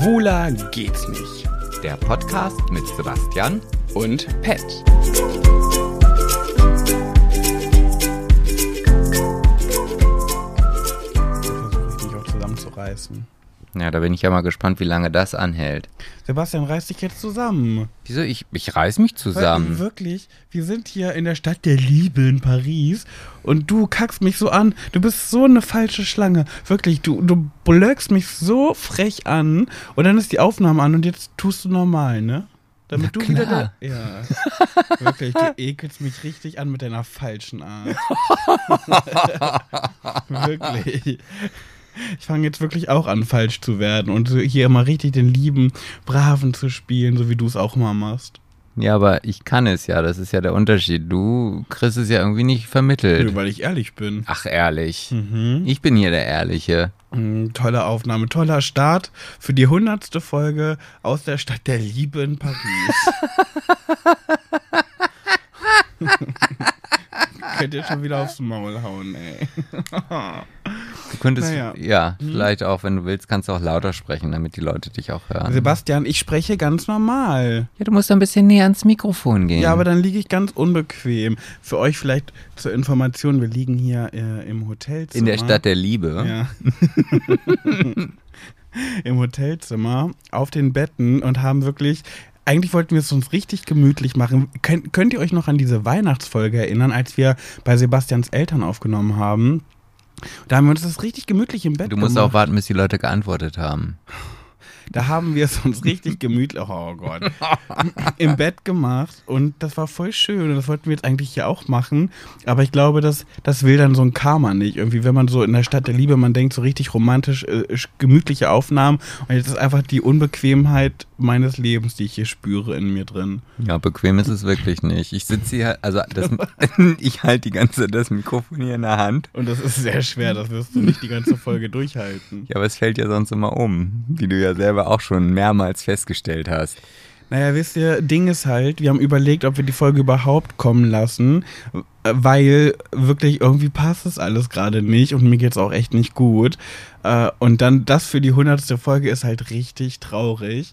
Schwuler geht's nicht. Der Podcast mit Sebastian Und Pet. Versuche ich mich auch zusammenzureißen. Ja, da bin ich ja mal gespannt, wie lange das anhält. Sebastian, reiß dich jetzt zusammen. Wieso? Ich, ich reiß mich Weil, zusammen. wirklich, wir sind hier in der Stadt der Liebe in Paris und du kackst mich so an. Du bist so eine falsche Schlange. Wirklich, du, du blöckst mich so frech an und dann ist die Aufnahme an und jetzt tust du normal, ne? Damit Na du wieder klar. da. Ja. Wirklich, du ekelst mich richtig an mit deiner falschen Art. wirklich. Ich fange jetzt wirklich auch an, falsch zu werden und hier immer richtig den lieben, braven zu spielen, so wie du es auch immer machst. Ja, aber ich kann es ja, das ist ja der Unterschied. Du kriegst es ja irgendwie nicht vermittelt. Nur weil ich ehrlich bin. Ach, ehrlich. Mhm. Ich bin hier der Ehrliche. Mm, Tolle Aufnahme, toller Start für die hundertste Folge aus der Stadt der Liebe in Paris. Könnt ihr schon wieder aufs Maul hauen, ey. Du könntest, Naja. ja, vielleicht auch, wenn du willst, kannst du auch lauter sprechen, damit die Leute dich auch hören. Sebastian, ich spreche ganz normal. Ja, du musst ein bisschen näher ans Mikrofon gehen. Ja, aber dann liege ich ganz unbequem. Für euch vielleicht zur Information, wir liegen hier äh, im Hotelzimmer. In der Stadt der Liebe. Ja. Im Hotelzimmer auf den Betten und haben wirklich. Eigentlich wollten wir es uns richtig gemütlich machen. Könnt, könnt ihr euch noch an diese Weihnachtsfolge erinnern, als wir bei Sebastians Eltern aufgenommen haben? Da haben wir uns das richtig gemütlich im Bett Du musst gemacht. auch warten, bis die Leute geantwortet haben. Da haben wir es uns richtig gemütlich, oh Gott, im Bett gemacht und das war voll schön und das wollten wir jetzt eigentlich hier auch machen, aber ich glaube, das, das will dann so ein Karma nicht. Irgendwie, wenn man so in der Stadt der Liebe, man denkt so richtig romantisch, äh, gemütliche Aufnahmen und jetzt ist einfach die Unbequemheit meines Lebens, die ich hier spüre in mir drin. Ja, bequem ist es wirklich nicht. Ich sitze hier, also das, ich halte die ganze das Mikrofon hier in der Hand. Und das ist sehr schwer, das wirst du nicht die ganze Folge durchhalten. Ja, aber es fällt ja sonst immer um, wie du ja selber auch schon mehrmals festgestellt hast. Naja, wisst ihr, Ding ist halt, wir haben überlegt, ob wir die Folge überhaupt kommen lassen, weil wirklich irgendwie passt es alles gerade nicht und mir geht's auch echt nicht gut. Äh, Und dann das für die hundertste Folge ist halt richtig traurig.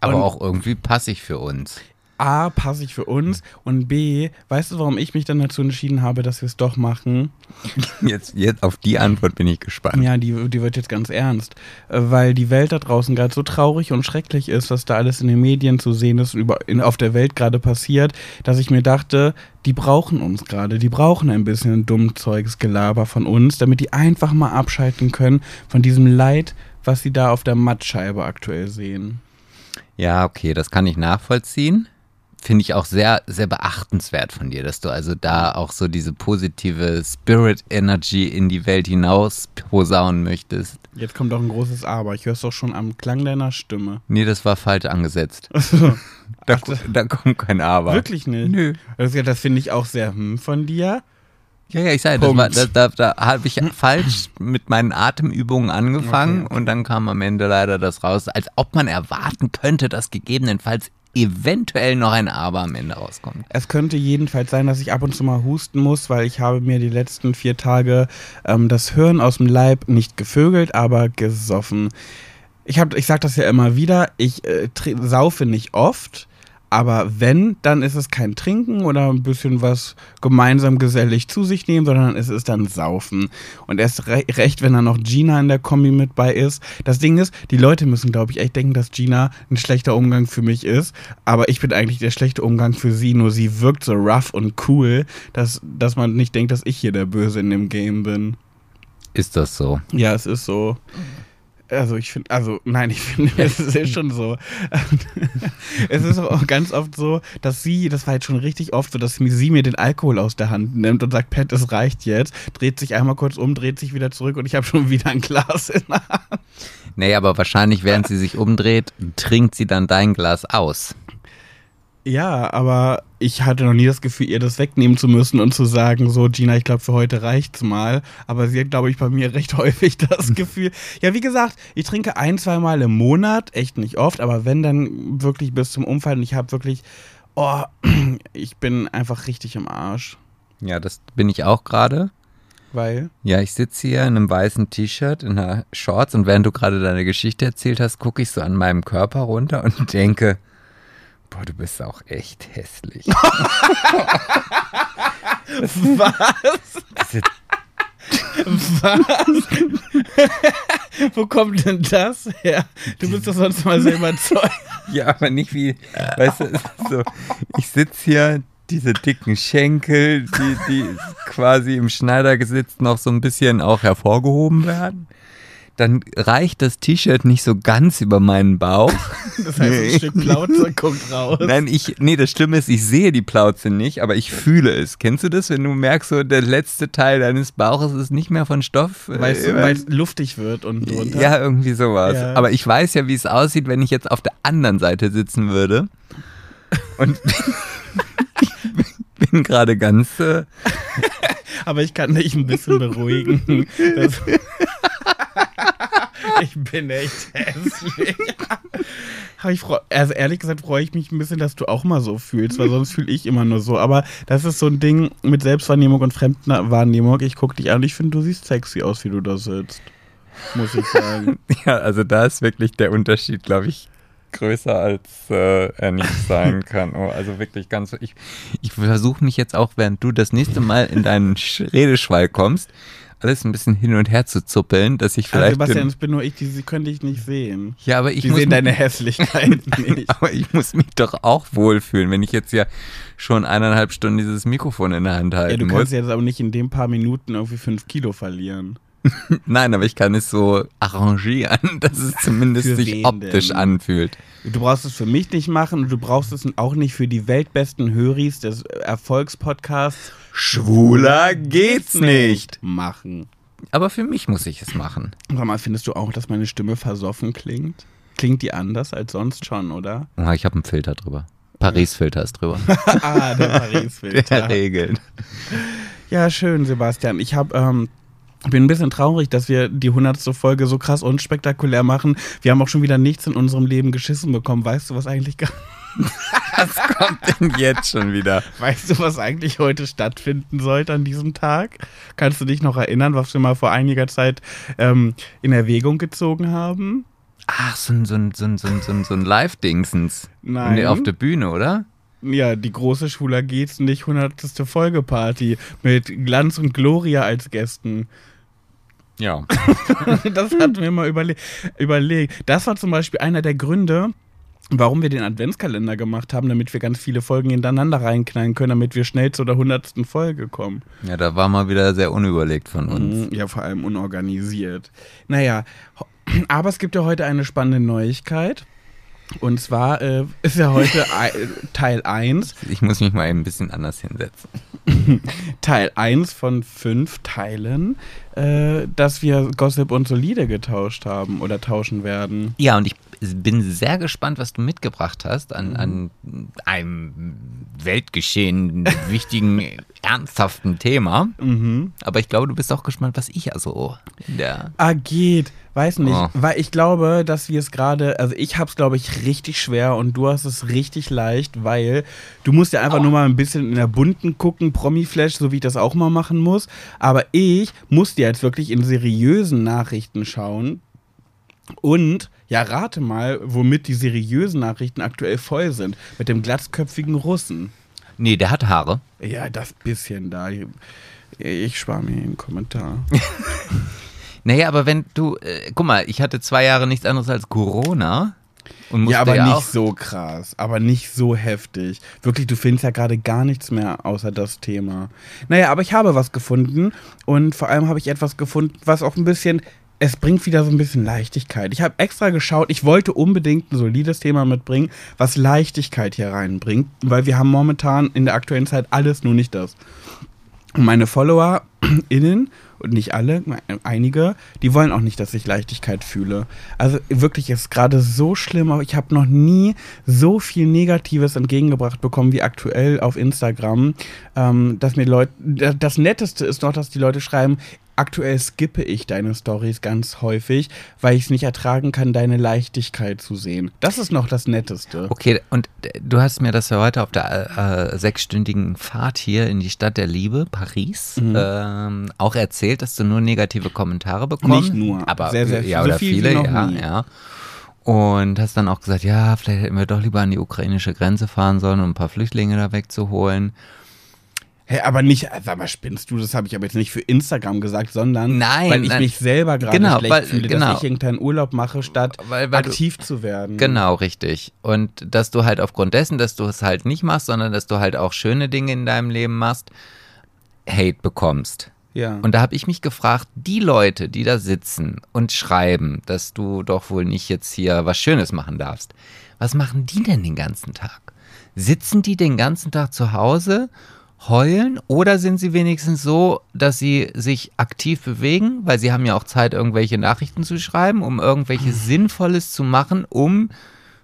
Aber Und- auch irgendwie passig für uns. A, passe ich für uns und B, weißt du, warum ich mich dann dazu entschieden habe, dass wir es doch machen? Jetzt, jetzt auf die Antwort bin ich gespannt. Ja, die, die wird jetzt ganz ernst, äh, weil die Welt da draußen gerade so traurig und schrecklich ist, was da alles in den Medien zu sehen ist und über, in, auf der Welt gerade passiert, dass ich mir dachte, die brauchen uns gerade, die brauchen ein bisschen Dummzeugsgelaber von uns, damit die einfach mal abschalten können von diesem Leid, was sie da auf der Mattscheibe aktuell sehen. Ja, okay, das kann ich nachvollziehen. Finde ich auch sehr, sehr beachtenswert von dir, dass du also da auch so diese positive Spirit Energy in die Welt hinaus posaunen möchtest. Jetzt kommt doch ein großes Aber, ich höre es doch schon am Klang deiner Stimme. Nee, das war falsch angesetzt. Da, da kommt kein Aber. wirklich nicht? Nö. Das, das finde ich auch sehr hm von dir. Ja, ja, ich sage, das war, da, da, da habe ich falsch mit meinen Atemübungen angefangen Okay, und dann kam am Ende leider das raus, als ob man erwarten könnte, dass gegebenenfalls eventuell noch ein Aber am Ende rauskommt. Es könnte jedenfalls sein, dass ich ab und zu mal husten muss, weil ich habe mir die letzten vier Tage ähm, das Hirn aus dem Leib nicht gevögelt, aber gesoffen. Ich, hab, ich sage das ja immer wieder, ich äh, saufe nicht oft, aber wenn, dann ist es kein Trinken oder ein bisschen was gemeinsam gesellig zu sich nehmen, sondern es ist dann Saufen. Und erst re recht, wenn da noch Gina in der Kombi mit bei ist. Das Ding ist, die Leute müssen, glaube ich, echt denken, dass Gina ein schlechter Umgang für mich ist. Aber ich bin eigentlich der schlechte Umgang für sie, nur sie wirkt so rough und cool, dass, dass man nicht denkt, dass ich hier der Böse in dem Game bin. Ist das so? Ja, es ist so. Also ich finde, also nein, ich finde, es ist schon so. es ist auch ganz oft so, dass sie, das war jetzt schon richtig oft so, dass sie sie mir den Alkohol aus der Hand nimmt und sagt, Pat, es reicht jetzt, dreht sich einmal kurz um, dreht sich wieder zurück und ich habe schon wieder ein Glas in der Hand. Nee, aber wahrscheinlich, während sie sich umdreht, trinkt sie dann dein Glas aus. Ja, aber ich hatte noch nie das Gefühl, ihr das wegnehmen zu müssen und zu sagen, so, Gina, ich glaube, für heute reicht's mal. Aber sie hat, glaube ich, bei mir recht häufig das Gefühl. Ja, wie gesagt, ich trinke ein, zwei Mal im Monat, echt nicht oft, aber wenn, dann wirklich bis zum Umfallen. Und ich habe wirklich, oh, ich bin einfach richtig im Arsch. Ja, das bin ich auch gerade. Weil? Ja, ich sitze hier in einem weißen T-Shirt, in einer Shorts und während du gerade deine Geschichte erzählt hast, gucke ich so an meinem Körper runter und denke, boah, du bist auch echt hässlich. Was? Diese Was? Wo kommt denn das her? Du bist doch sonst mal sehr überzeugt. Ja, aber nicht wie, weißt du, so, ich sitze hier, diese dicken Schenkel, die, die quasi im Schneidergesitz noch so ein bisschen auch hervorgehoben werden. Dann reicht das T-Shirt nicht so ganz über meinen Bauch. Das heißt, ein Stück Plauze kommt raus. Nein, ich, nee, das Schlimme ist, ich sehe die Plauze nicht, aber ich fühle es. Kennst du das, wenn du merkst, so der letzte Teil deines Bauches ist nicht mehr von Stoff? äh, weil es luftig wird und drunter. Ja, irgendwie sowas. Ja. Aber ich weiß ja, wie es aussieht, wenn ich jetzt auf der anderen Seite sitzen würde. Und ich bin gerade ganz. Äh, Aber ich kann dich ein bisschen beruhigen. Das ich bin echt hässlich. Aber ich freu, also ehrlich gesagt freue ich mich ein bisschen, dass du auch mal so fühlst, weil sonst fühle ich immer nur so. Aber das ist so ein Ding mit Selbstwahrnehmung und Fremdwahrnehmung. Ich gucke dich an, ich finde, du siehst sexy aus, wie du da sitzt. Muss ich sagen. ja, also da ist wirklich der Unterschied, glaube ich, größer als äh, er nicht sein kann. Oh, also wirklich ganz. Ich, ich versuche mich jetzt auch, während du das nächste Mal in deinen Sch- Redeschwall kommst, alles ein bisschen hin und her zu zuppeln, dass ich Also vielleicht. Sebastian, den, es bin nur ich, die, sie können dich nicht sehen. ja, aber ich Die muss sehen deine Hässlichkeit nicht. Aber ich muss mich doch auch wohlfühlen, wenn ich jetzt ja schon eineinhalb Stunden dieses Mikrofon in der Hand halten Ja, du muss. kannst jetzt aber nicht in den paar Minuten irgendwie fünf Kilo verlieren. Nein, aber ich kann es so arrangieren, dass es zumindest Für sich optisch denn? anfühlt. Du brauchst es für mich nicht machen und du brauchst es auch nicht für die weltbesten Höris des Erfolgspodcasts Schwuler geht's nicht. machen. Aber für mich muss ich es machen. Sag mal, findest du auch, dass meine Stimme versoffen klingt? Klingt die anders als sonst schon, oder? Ah, Ich habe einen Filter drüber. Paris-Filter ist drüber. ah, der Der Paris-Filter. regelt. Ja, schön, Sebastian. Ich habe ähm, bin ein bisschen traurig, dass wir die hundertste Folge so krass unspektakulär machen. Wir haben auch schon wieder nichts in unserem Leben geschissen bekommen. Weißt du, was eigentlich Was kommt denn jetzt schon wieder? Weißt du, was eigentlich heute stattfinden sollte an diesem Tag? Kannst du dich noch erinnern, was wir mal vor einiger Zeit ähm, in Erwägung gezogen haben? Ach, so ein, so ein, so ein, so ein, so ein, Live-Dingsens. Nein. Nee, Auf der Bühne, oder? Ja, die große Schwuler geht's nicht, hundertste Folgeparty mit Glanz und Gloria als Gästen. Ja. Das hatten wir mal überle überlegt. Das war zum Beispiel einer der Gründe, warum wir den Adventskalender gemacht haben, damit wir ganz viele Folgen hintereinander reinknallen können, damit wir schnell zu der hundertsten Folge kommen. Ja, da war mal wieder sehr unüberlegt von uns. Mhm, Ja, vor allem unorganisiert. Naja, aber es gibt ja heute eine spannende Neuigkeit. Und zwar äh, ist ja heute ei- Teil 1, Ich muss mich mal eben ein bisschen anders hinsetzen. Teil 1 von fünf Teilen, äh, dass wir Gossip und Solide getauscht haben oder tauschen werden. Ja, und ich bin sehr gespannt, was du mitgebracht hast an, an einem Weltgeschehen, wichtigen, ernsthaften Thema. Mhm. Aber ich glaube, du bist auch gespannt, was ich also in der. Ah, geht. Weiß nicht. Oh. Weil ich glaube, dass wir es gerade, also ich habe es, glaube ich, richtig schwer und du hast es richtig leicht, weil du musst ja einfach nur mal ein bisschen in der bunten gucken, Promi-Flash, so wie ich das auch mal machen muss. Aber ich musste jetzt wirklich in seriösen Nachrichten schauen. Und, ja, rate mal, womit die seriösen Nachrichten aktuell voll sind. Mit dem glatzköpfigen Russen. Nee, der hat Haare. Ja, das bisschen da. Ich, spare mir den Kommentar. Naja, aber wenn du. Äh, guck mal, ich hatte zwei Jahre nichts anderes als Corona. Und Ja, aber ja nicht so krass, aber nicht so heftig. Wirklich, du findest ja gerade gar nichts mehr außer das Thema. Naja, aber ich habe was gefunden und vor allem habe ich etwas gefunden, was auch ein bisschen, es bringt wieder so ein bisschen Leichtigkeit. Ich habe extra geschaut, ich wollte unbedingt ein solides Thema mitbringen, was Leichtigkeit hier reinbringt, weil wir haben momentan in der aktuellen Zeit alles, nur nicht das. Und meine FollowerInnen, und nicht alle, einige, die wollen auch nicht, dass ich Leichtigkeit fühle. Also wirklich, ist gerade so schlimm. aber Ich habe noch nie so viel Negatives entgegengebracht bekommen wie aktuell auf Instagram. Ähm, dass mir Leute, das Netteste ist noch, dass die Leute schreiben, aktuell skippe ich deine Stories ganz häufig, weil ich es nicht ertragen kann, deine Leichtigkeit zu sehen. Das ist noch das Netteste. Okay, und du hast mir das ja heute auf der äh, sechsstündigen Fahrt hier in die Stadt der Liebe, Paris, Mhm. ähm, auch erzählt, dass du nur negative Kommentare bekommst. Nicht nur, aber sehr, sehr ja, oder So viel viele, ja, nie. ja. Und hast dann auch gesagt, ja, vielleicht hätten wir doch lieber an die ukrainische Grenze fahren sollen, um ein paar Flüchtlinge da wegzuholen. Hä, aber nicht, sag mal, spinnst du? Das habe ich aber jetzt nicht für Instagram gesagt, sondern Nein, weil ich nein. mich selber gerade Genau, schlecht weil- fühle, genau. dass ich irgendeinen Urlaub mache, statt Weil- weil du- aktiv zu werden. Genau, richtig. Und dass du halt aufgrund dessen, dass du es halt nicht machst, sondern dass du halt auch schöne Dinge in deinem Leben machst, Hate bekommst. Ja. Und da habe ich mich gefragt, die Leute, die da sitzen und schreiben, dass du doch wohl nicht jetzt hier was Schönes machen darfst, was machen die denn den ganzen Tag? Sitzen die den ganzen Tag zu Hause, heulen? Oder sind sie wenigstens so, dass sie sich aktiv bewegen, weil sie haben ja auch Zeit, irgendwelche Nachrichten zu schreiben, um irgendwelches Sinnvolles zu machen, um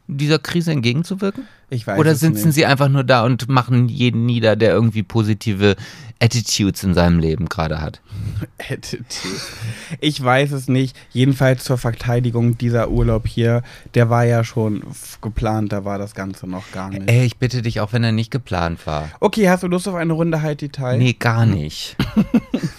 dieser Krise entgegenzuwirken? Ich weiß Oder sitzen sie einfach nur da und machen jeden nieder, der irgendwie positive Attitudes in seinem Leben gerade hat? Attitude. Ich weiß es nicht. Jedenfalls zur Verteidigung dieser Urlaub hier, der war ja schon geplant, da war das Ganze noch gar nicht. Ey, ich bitte dich, auch wenn er nicht geplant war. Okay, hast du Lust auf eine Runde High Detail? Nee, gar nicht.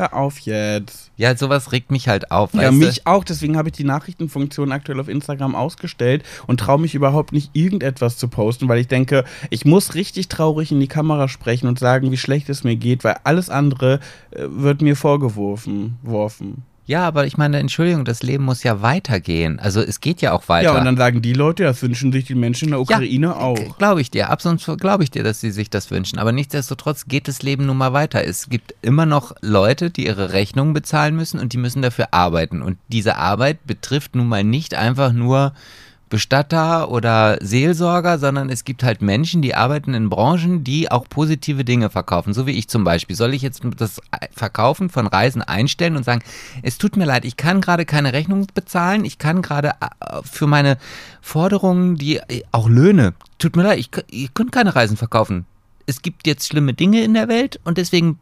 Hör auf jetzt. Ja, sowas regt mich halt auf. Ja, mich auch. Deswegen habe ich die Nachrichtenfunktion aktuell auf Instagram ausgestellt und traue mich überhaupt nicht, irgendetwas zu posten, weil ich denke, ich muss richtig traurig in die Kamera sprechen und sagen, wie schlecht es mir geht, weil alles andere äh, wird mir vorgeworfen. Worfen. Ja, aber ich meine, Entschuldigung, das Leben muss ja weitergehen. Also es geht ja auch weiter. Ja, und dann sagen die Leute, das wünschen sich die Menschen in der Ukraine auch. Glaube ich dir, absolut glaube ich dir, dass sie sich das wünschen. Aber nichtsdestotrotz geht das Leben nun mal weiter. Es gibt immer noch Leute, die ihre Rechnungen bezahlen müssen und die müssen dafür arbeiten. Und diese Arbeit betrifft nun mal nicht einfach nur Bestatter oder Seelsorger, sondern es gibt halt Menschen, die arbeiten in Branchen, die auch positive Dinge verkaufen. So wie ich zum Beispiel. Soll ich jetzt das Verkaufen von Reisen einstellen und sagen, es tut mir leid, ich kann gerade keine Rechnung bezahlen, ich kann gerade äh, für meine Forderungen, die auch Löhne, tut mir leid, ich, k- ihr könnt keine Reisen verkaufen. Es gibt jetzt schlimme Dinge in der Welt und deswegen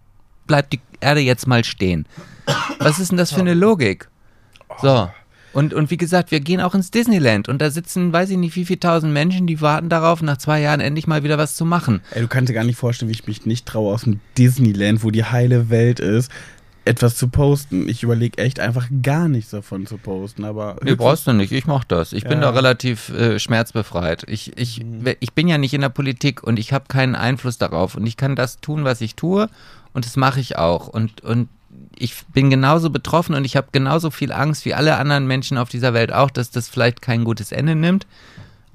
bleibt die Erde jetzt mal stehen. Was ist denn das für eine Logik? So. Und, und wie gesagt, wir gehen auch ins Disneyland und da sitzen, weiß ich nicht, wie viele tausend Menschen, die warten darauf, nach zwei Jahren endlich mal wieder was zu machen. Ey, du kannst dir gar nicht vorstellen, wie ich mich nicht traue, aus dem Disneyland, wo die heile Welt ist, etwas zu posten. Ich überlege echt einfach gar nichts davon zu posten, aber. Nee, brauchst du nicht, ich mach das. Ich bin Ja. da relativ äh, schmerzbefreit. Ich, ich, ich bin ja nicht in der Politik und ich habe keinen Einfluss darauf und ich kann das tun, was ich tue und das mache ich auch. Und, und ich bin genauso betroffen und ich habe genauso viel Angst wie alle anderen Menschen auf dieser Welt auch, dass das vielleicht kein gutes Ende nimmt.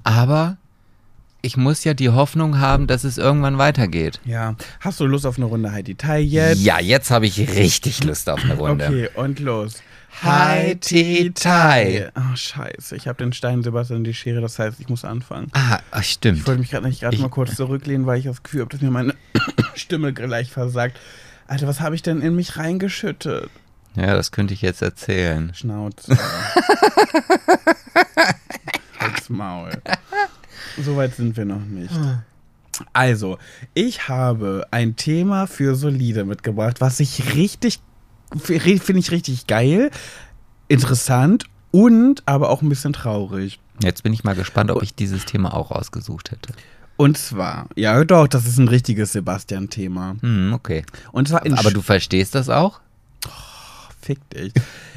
Aber ich muss ja die Hoffnung haben, dass es irgendwann weitergeht. Ja. Hast du Lust auf eine Runde High Detail jetzt? Ja, jetzt habe ich richtig Lust auf eine Runde. Okay, und los. High Detail. Oh, scheiße. Ich habe den Stein Sebastian und die Schere, das heißt, ich muss anfangen. Ah, ach, Ich stimmt. wollte mich gerade nicht gerade Ich- mal kurz zurücklehnen, weil ich das Gefühl habe, dass mir meine Stimme gleich versagt. Alter, was habe ich denn in mich reingeschüttet? Ja, das könnte ich jetzt erzählen. Schnauze. Halt's Maul. So weit sind wir noch nicht. Also, ich habe ein Thema für Solide mitgebracht, was ich richtig, finde ich richtig geil, interessant und aber auch ein bisschen traurig. Jetzt bin ich mal gespannt, ob ich dieses Thema auch ausgesucht hätte. Und zwar, ja doch, das ist ein richtiges Sebastian-Thema. Hm, okay. Und zwar in Aber du verstehst das auch? Fick dich.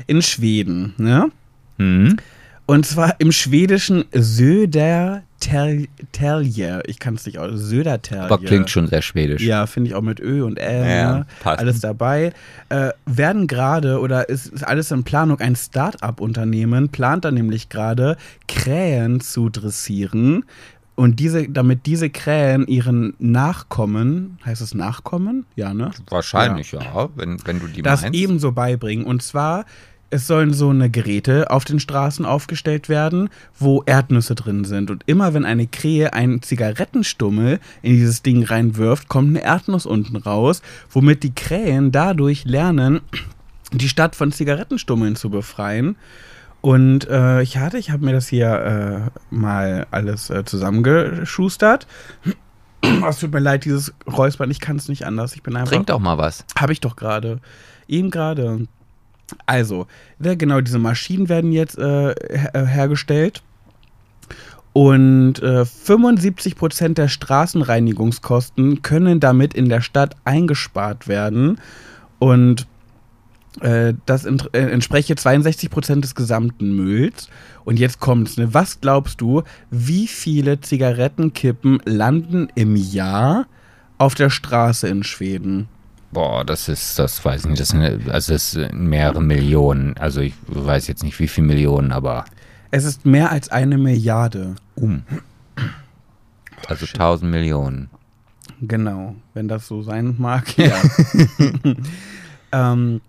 In Schweden, ne? Hm. Und zwar im schwedischen Södertälje. Ich kann es nicht aus. Södertälje. Aber klingt schon sehr schwedisch. Ja, finde ich auch mit Ö und Ä. Ja, ne? passt. Alles dabei. Äh, werden gerade oder ist, ist alles in Planung. Ein Start-up-Unternehmen plant da nämlich gerade Krähen zu dressieren. Und diese, damit diese Krähen ihren Nachkommen, heißt es Nachkommen? Ja, ne? Wahrscheinlich, ja, wenn, wenn du die das meinst. ebenso beibringen. Und zwar, es sollen so eine Geräte auf den Straßen aufgestellt werden, wo Erdnüsse drin sind. Und immer wenn eine Krähe einen Zigarettenstummel in dieses Ding reinwirft, kommt eine Erdnuss unten raus, womit die Krähen dadurch lernen, die Stadt von Zigarettenstummeln zu befreien. Und äh, ich hatte, ich habe mir das hier äh, mal alles äh, zusammengeschustert. Es tut mir leid, dieses Räuspern, ich kann es nicht anders. Ich bin einfach. Trink doch mal was. Habe ich doch gerade. Eben gerade. Also, genau, diese Maschinen werden jetzt äh, her hergestellt. Und äh, 75% der Straßenreinigungskosten können damit in der Stadt eingespart werden. Und äh, das ent äh, entspreche 62% des gesamten Mülls. Und jetzt kommt's, ne? Was glaubst du, wie viele Zigarettenkippen landen im Jahr auf der Straße in Schweden? Boah, das ist, das weiß ich nicht, das sind, also das sind mehrere Millionen. Also ich weiß jetzt nicht, wie viele Millionen, aber. Es ist mehr als eine Milliarde. Um. Also 1000 Millionen. Genau, wenn das so sein mag, ja. ähm,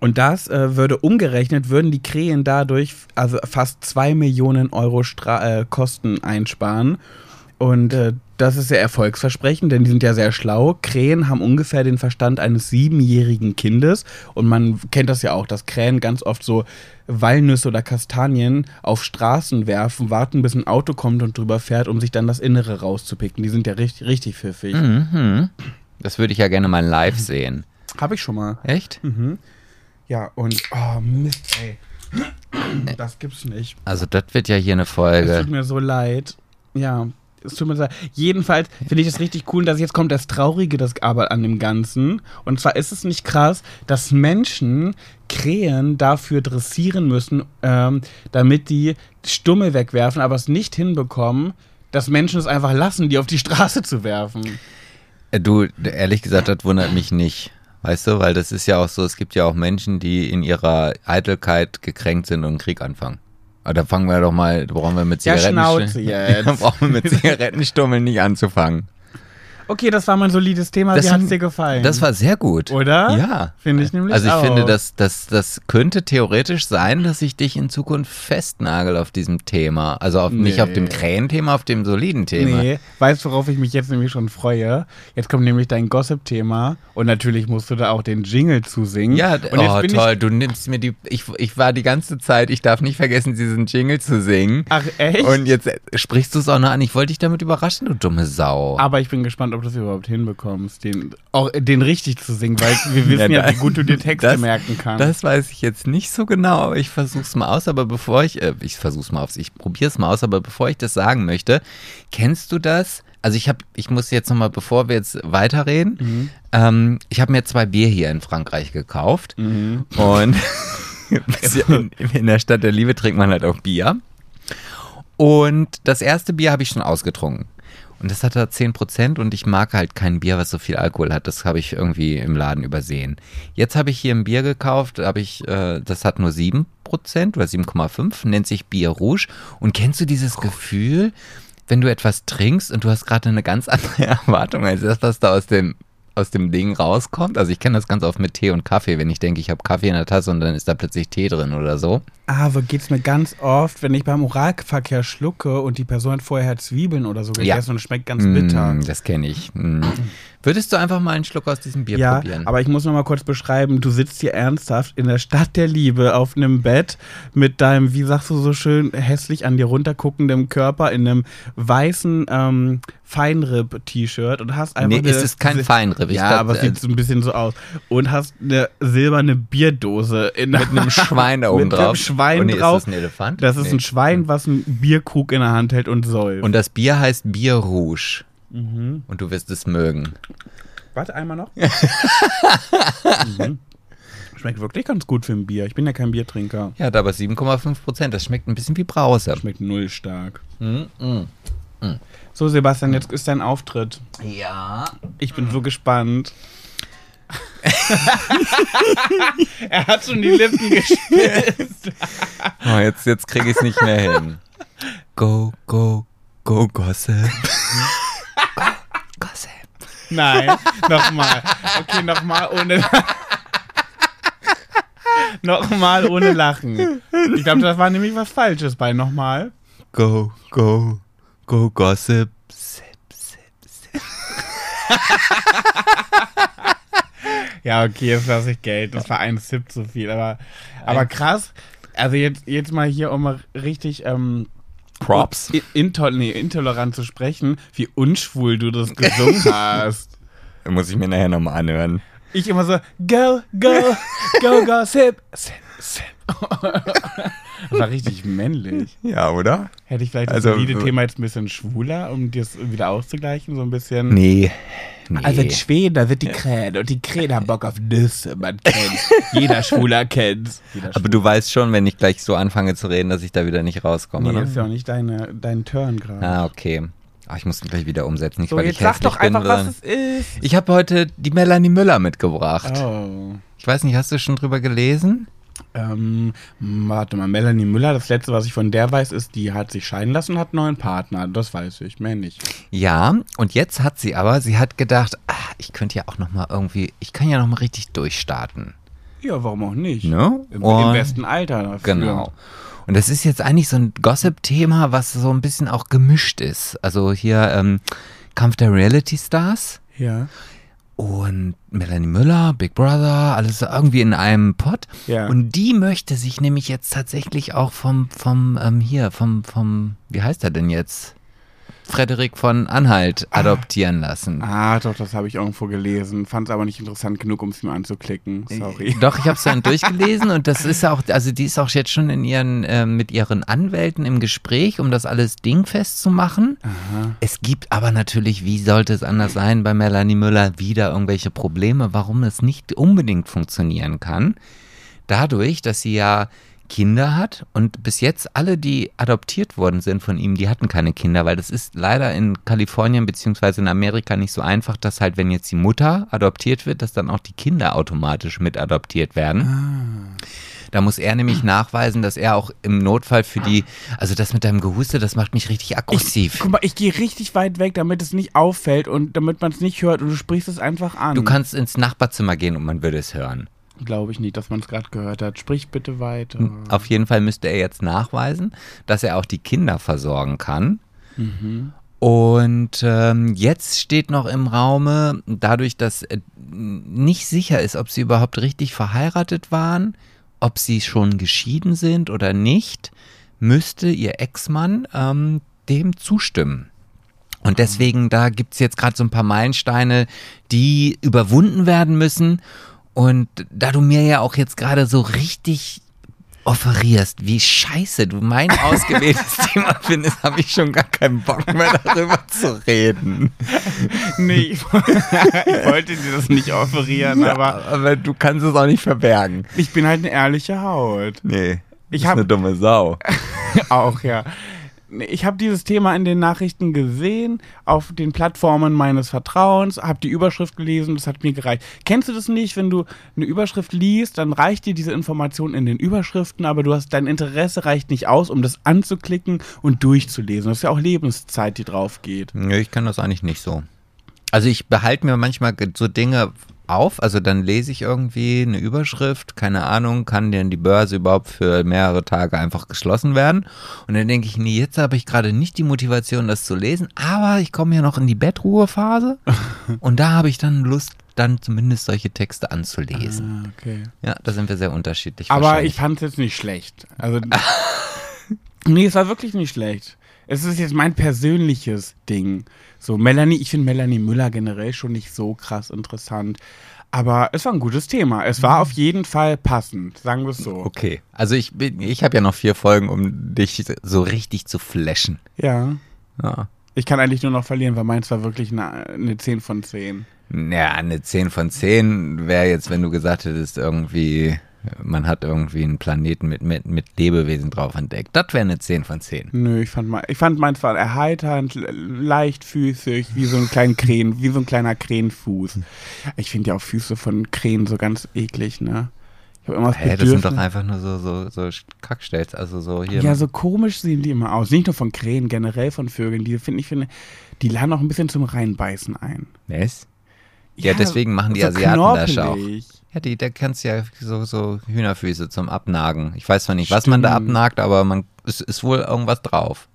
und das äh, würde umgerechnet, würden die Krähen dadurch also fast 2 Millionen Euro Stra äh, Kosten einsparen. Und äh, das ist sehr erfolgsversprechend, denn die sind ja sehr schlau. Krähen haben ungefähr den Verstand eines siebenjährigen Kindes. Und man kennt das ja auch, dass Krähen ganz oft so Walnüsse oder Kastanien auf Straßen werfen, warten, bis ein Auto kommt und drüber fährt, um sich dann das Innere rauszupicken. Die sind ja richtig, richtig pfiffig. Mhm. Das würde ich ja gerne mal live sehen. Habe ich schon mal. Echt? Mhm. Ja, und, oh Mist, ey. Das gibt's nicht. Also das wird ja hier eine Es tut Folge. mir so leid. Ja, es tut mir so leid. Jedenfalls finde ich es richtig cool, dass jetzt kommt das Traurige das aber an dem Ganzen. Und zwar ist es nicht krass, dass Menschen Krähen dafür dressieren müssen, ähm, damit die Stummel wegwerfen, aber es nicht hinbekommen, dass Menschen es einfach lassen, die auf die Straße zu werfen. Äh, Du, ehrlich gesagt, das wundert mich nicht. Weißt du, weil das ist ja auch so, es gibt ja auch Menschen, die in ihrer Eitelkeit gekränkt sind und einen Krieg anfangen. Aber da fangen wir doch mal, da brauchen wir mit Ja, Zigaretten. Schnauze jetzt. Da brauchen wir mit Zigarettenstummeln nicht anzufangen. Okay, das war mein solides Thema. Das Wie hat's sind- dir gefallen? Das war sehr gut. Oder? Ja. Finde ich nämlich Also ich auch. finde, das, das, das könnte theoretisch sein, dass ich dich in Zukunft festnagel auf diesem Thema. Also auf, nicht Nee. auf dem Krähenthema, auf dem soliden Thema. Nee, weißt du, worauf ich mich jetzt nämlich schon freue? Jetzt kommt nämlich dein Gossip-Thema und natürlich musst du da auch den Jingle zusingen. Ja, und oh toll, du nimmst mir die, ich, ich war die ganze Zeit, ich darf nicht vergessen, diesen Jingle zu singen. Ach, echt? Und jetzt sprichst du es auch noch an, ich wollte dich damit überraschen, du dumme Sau. Aber ich bin gespannt, ob du es überhaupt hinbekommst, den, auch den richtig zu singen, weil wir wissen ja, Ja, wie gut du dir Texte das- merken kannst. Das weiß ich jetzt nicht so genau, aber ich versuch's mal aus. Aber bevor ich, äh, ich versuch's mal aus, ich probier's mal aus, aber bevor ich das sagen möchte, kennst du das? Also ich habe, ich muss jetzt nochmal, bevor wir jetzt weiterreden, Mhm. ähm, ich habe mir zwei Bier hier in Frankreich gekauft Mhm. und in, in der Stadt der Liebe trinkt man halt auch Bier. Und das erste Bier habe ich schon ausgetrunken. Und das hatte 10% und ich mag halt kein Bier, was so viel Alkohol hat. Das habe ich irgendwie im Laden übersehen. Jetzt habe ich hier ein Bier gekauft, habe ich, äh, das hat nur 7% oder 7,5%, nennt sich Bier Rouge. Und kennst du dieses Gefühl, wenn du etwas trinkst und du hast gerade eine ganz andere Erwartung als das, was da aus dem aus dem Ding rauskommt. Also ich kenne das ganz oft mit Tee und Kaffee, wenn ich denke, ich habe Kaffee in der Tasse und dann ist da plötzlich Tee drin oder so. Aber geht's mir ganz oft, wenn ich beim Oralverkehr schlucke und die Person hat vorher Zwiebeln oder so Ja. gegessen und es schmeckt ganz bitter. Mm, das kenne ich. Mm. Würdest du einfach mal einen Schluck aus diesem Bier Ja, probieren? aber ich muss noch mal kurz beschreiben, du sitzt hier ernsthaft in der Stadt der Liebe auf einem Bett mit deinem, wie sagst du so schön, hässlich an dir runterguckendem Körper in einem weißen ähm, Feinripp-T-Shirt und hast einfach nee, eine, es ist kein Feinripp. Ich Ja, glaub, aber es äh, sieht so ein bisschen so aus. Und hast eine silberne Bierdose in mit einem Schwein da oben mit drauf. einem Schwein oh, nee, drauf. Ist das ein Elefant? Das ist Nee. ein Schwein, was einen Bierkrug in der Hand hält und säuft. Und das Bier heißt Bier Rouge. Mhm. Und du wirst es mögen. Warte einmal noch. mhm. Schmeckt wirklich ganz gut für ein Bier. Ich bin ja kein Biertrinker. Ja, hat aber 7,5 Prozent. Das schmeckt ein bisschen wie Brause. Schmeckt null stark. Mm, mm. So, Sebastian, jetzt ist dein Auftritt. Ja. Ich bin so gespannt. er hat schon die Lippen gespitzt. Oh, jetzt jetzt kriege ich es nicht mehr hin. Go, go, go, Gossip. Nein, nochmal. Okay, nochmal ohne Nochmal ohne Lachen. Ich glaube, das war nämlich was Falsches bei nochmal. Go, go, go, Gossip. Sip, sip, sip. Ja, okay, jetzt lasse ich Geld. Das war ein Sip zu viel. Aber, aber krass. Also jetzt, jetzt mal hier, um mal richtig ähm, Props. i- intol nee, intolerant zu sprechen, wie unschwul du das gesungen hast. Muss ich mir nachher nochmal anhören. Ich immer so, go, go, go, go, sip, sip, sip. Das war richtig männlich. Ja, oder? Hätte ich vielleicht Also, das solide Thema jetzt ein bisschen schwuler, um das wieder auszugleichen, so ein bisschen. Nee. nee. Also in Schweden, da sind die Krähen und die Krähen haben Bock auf Nüsse, man kennt's. Jeder Schwuler kennt's. Jeder aber du weißt schon, wenn ich gleich so anfange zu reden, dass ich da wieder nicht rauskomme, Nee, ne? ist ja auch nicht deine, dein Turn gerade. Ah, okay. Ach, ich muss mich gleich wieder umsetzen. Nicht, so, weil jetzt ich sag doch bin, einfach, was sondern- es ist. Ich habe heute die Melanie Müller mitgebracht. Oh. Ich weiß nicht, hast du schon drüber gelesen? Ähm, warte mal, Melanie Müller, das letzte, was ich von der weiß, ist, die hat sich scheiden lassen und hat einen neuen Partner. Das weiß ich, mehr nicht. Ja, und jetzt hat sie aber, sie hat gedacht, ah, ich könnte ja auch noch mal irgendwie, ich kann ja noch mal richtig durchstarten. Ja, warum auch nicht? Ne? Im, Im besten Alter dafür. Genau. Und das ist jetzt eigentlich so ein Gossip-Thema, was so ein bisschen auch gemischt ist. Also hier ähm, Kampf der Reality Stars Ja. Und Melanie Müller, Big Brother, alles irgendwie in einem Pot. Ja. Und die möchte sich nämlich jetzt tatsächlich auch vom, vom, ähm, hier, vom, vom, wie heißt er denn jetzt? Frederik von Anhalt adoptieren lassen. Ah, doch, das habe ich irgendwo gelesen. Fand es aber nicht interessant genug, um es mir anzuklicken. Sorry. Doch, ich habe es dann durchgelesen und das ist auch, also die ist auch jetzt schon in ihren, ähm, mit ihren Anwälten im Gespräch, um das alles dingfest zu machen. Aha. Es gibt aber natürlich, wie sollte es anders sein, bei Melanie Müller wieder irgendwelche Probleme, warum es nicht unbedingt funktionieren kann. Dadurch, dass sie ja Kinder hat und bis jetzt alle, die adoptiert worden sind von ihm, die hatten keine Kinder, weil das ist leider in Kalifornien beziehungsweise in Amerika nicht so einfach, dass halt, wenn jetzt die Mutter adoptiert wird, dass dann auch die Kinder automatisch mit adoptiert werden. Da muss er nämlich nachweisen, dass er auch im Notfall für die, also das mit deinem Gehuste, das macht mich richtig aggressiv. Ich, guck mal, ich gehe richtig weit weg, damit es nicht auffällt und damit man es nicht hört und du sprichst es einfach an. Du kannst ins Nachbarzimmer gehen und man würde es hören. Glaube ich nicht, dass man es gerade gehört hat. Sprich bitte weiter. Auf jeden Fall müsste er jetzt nachweisen, dass er auch die Kinder versorgen kann. Und ähm, jetzt steht noch im Raume, dadurch, dass äh, nicht sicher ist, ob sie überhaupt richtig verheiratet waren, ob sie schon geschieden sind oder nicht, müsste ihr Ex-Mann ähm, dem zustimmen. Und deswegen, da gibt's jetzt gerade so ein paar Meilensteine, die überwunden werden müssen. Und da du mir ja auch jetzt gerade so richtig offerierst, wie scheiße du mein ausgewähltes Thema findest, habe ich schon gar keinen Bock mehr darüber zu reden. Nee, ich, ich wollte dir das nicht offerieren, aber aber du kannst es auch nicht verbergen. ich bin halt eine ehrliche Haut. Nee. Ich ist hab- eine dumme Sau. Auch, ja. Ich habe dieses Thema in den Nachrichten gesehen, auf den Plattformen meines Vertrauens, habe die Überschrift gelesen, das hat mir gereicht. Kennst du das nicht, wenn du eine Überschrift liest, dann reicht dir diese Information in den Überschriften, aber du hast dein Interesse reicht nicht aus, um das anzuklicken und durchzulesen. Das ist ja auch Lebenszeit, die drauf geht. Nee, ich kann das eigentlich nicht so. Also ich behalte mir manchmal so Dinge auf, also dann lese ich irgendwie eine Überschrift, keine Ahnung, kann denn die Börse überhaupt für mehrere Tage einfach geschlossen werden? Und dann denke ich, nee, jetzt habe ich gerade nicht die Motivation, das zu lesen, aber ich komme ja noch in die Bettruhephase und da habe ich dann Lust, dann zumindest solche Texte anzulesen. Ah, okay. Ja, da sind wir sehr unterschiedlich. Aber ich fand es jetzt nicht schlecht. Also, nee, es war wirklich nicht schlecht. Es ist jetzt mein persönliches Ding. So, Melanie, ich finde Melanie Müller generell schon nicht so krass interessant. Aber es war ein gutes Thema. Es war auf jeden Fall passend, sagen wir es so. Okay, also ich bin, ich habe ja noch vier Folgen, um dich so richtig zu flashen. Ja. Ja. Ich kann eigentlich nur noch verlieren, weil meins war wirklich eine, eine 10 von 10. Ja, eine 10 von 10 wäre jetzt, wenn du gesagt hättest, irgendwie, man hat irgendwie einen Planeten mit, mit, mit Lebewesen drauf entdeckt. Das wäre eine 10 von 10. Nö, ich fand, mein, ich fand meins war erheiternd, le- leichtfüßig, wie so ein kleiner Krähen, wie so ein kleiner Krähenfuß. Ich finde ja auch Füße von Krähen so ganz eklig, ne? Ich habe immer das Hä, das sind doch Bedürfnis- einfach nur so, so, so Kackstelz, also so hier. Ja, so komisch sehen die immer aus. Nicht nur von Krähen, generell von Vögeln. Die finde ich, finde, die laden auch ein bisschen zum Reinbeißen ein. Was? Ja, deswegen machen die Asiaten das auch. Ja, die, da kannst du ja so, so Hühnerfüße zum Abnagen. Ich weiß zwar nicht, was man da Stimmt. abnagt, aber man, es ist wohl irgendwas drauf.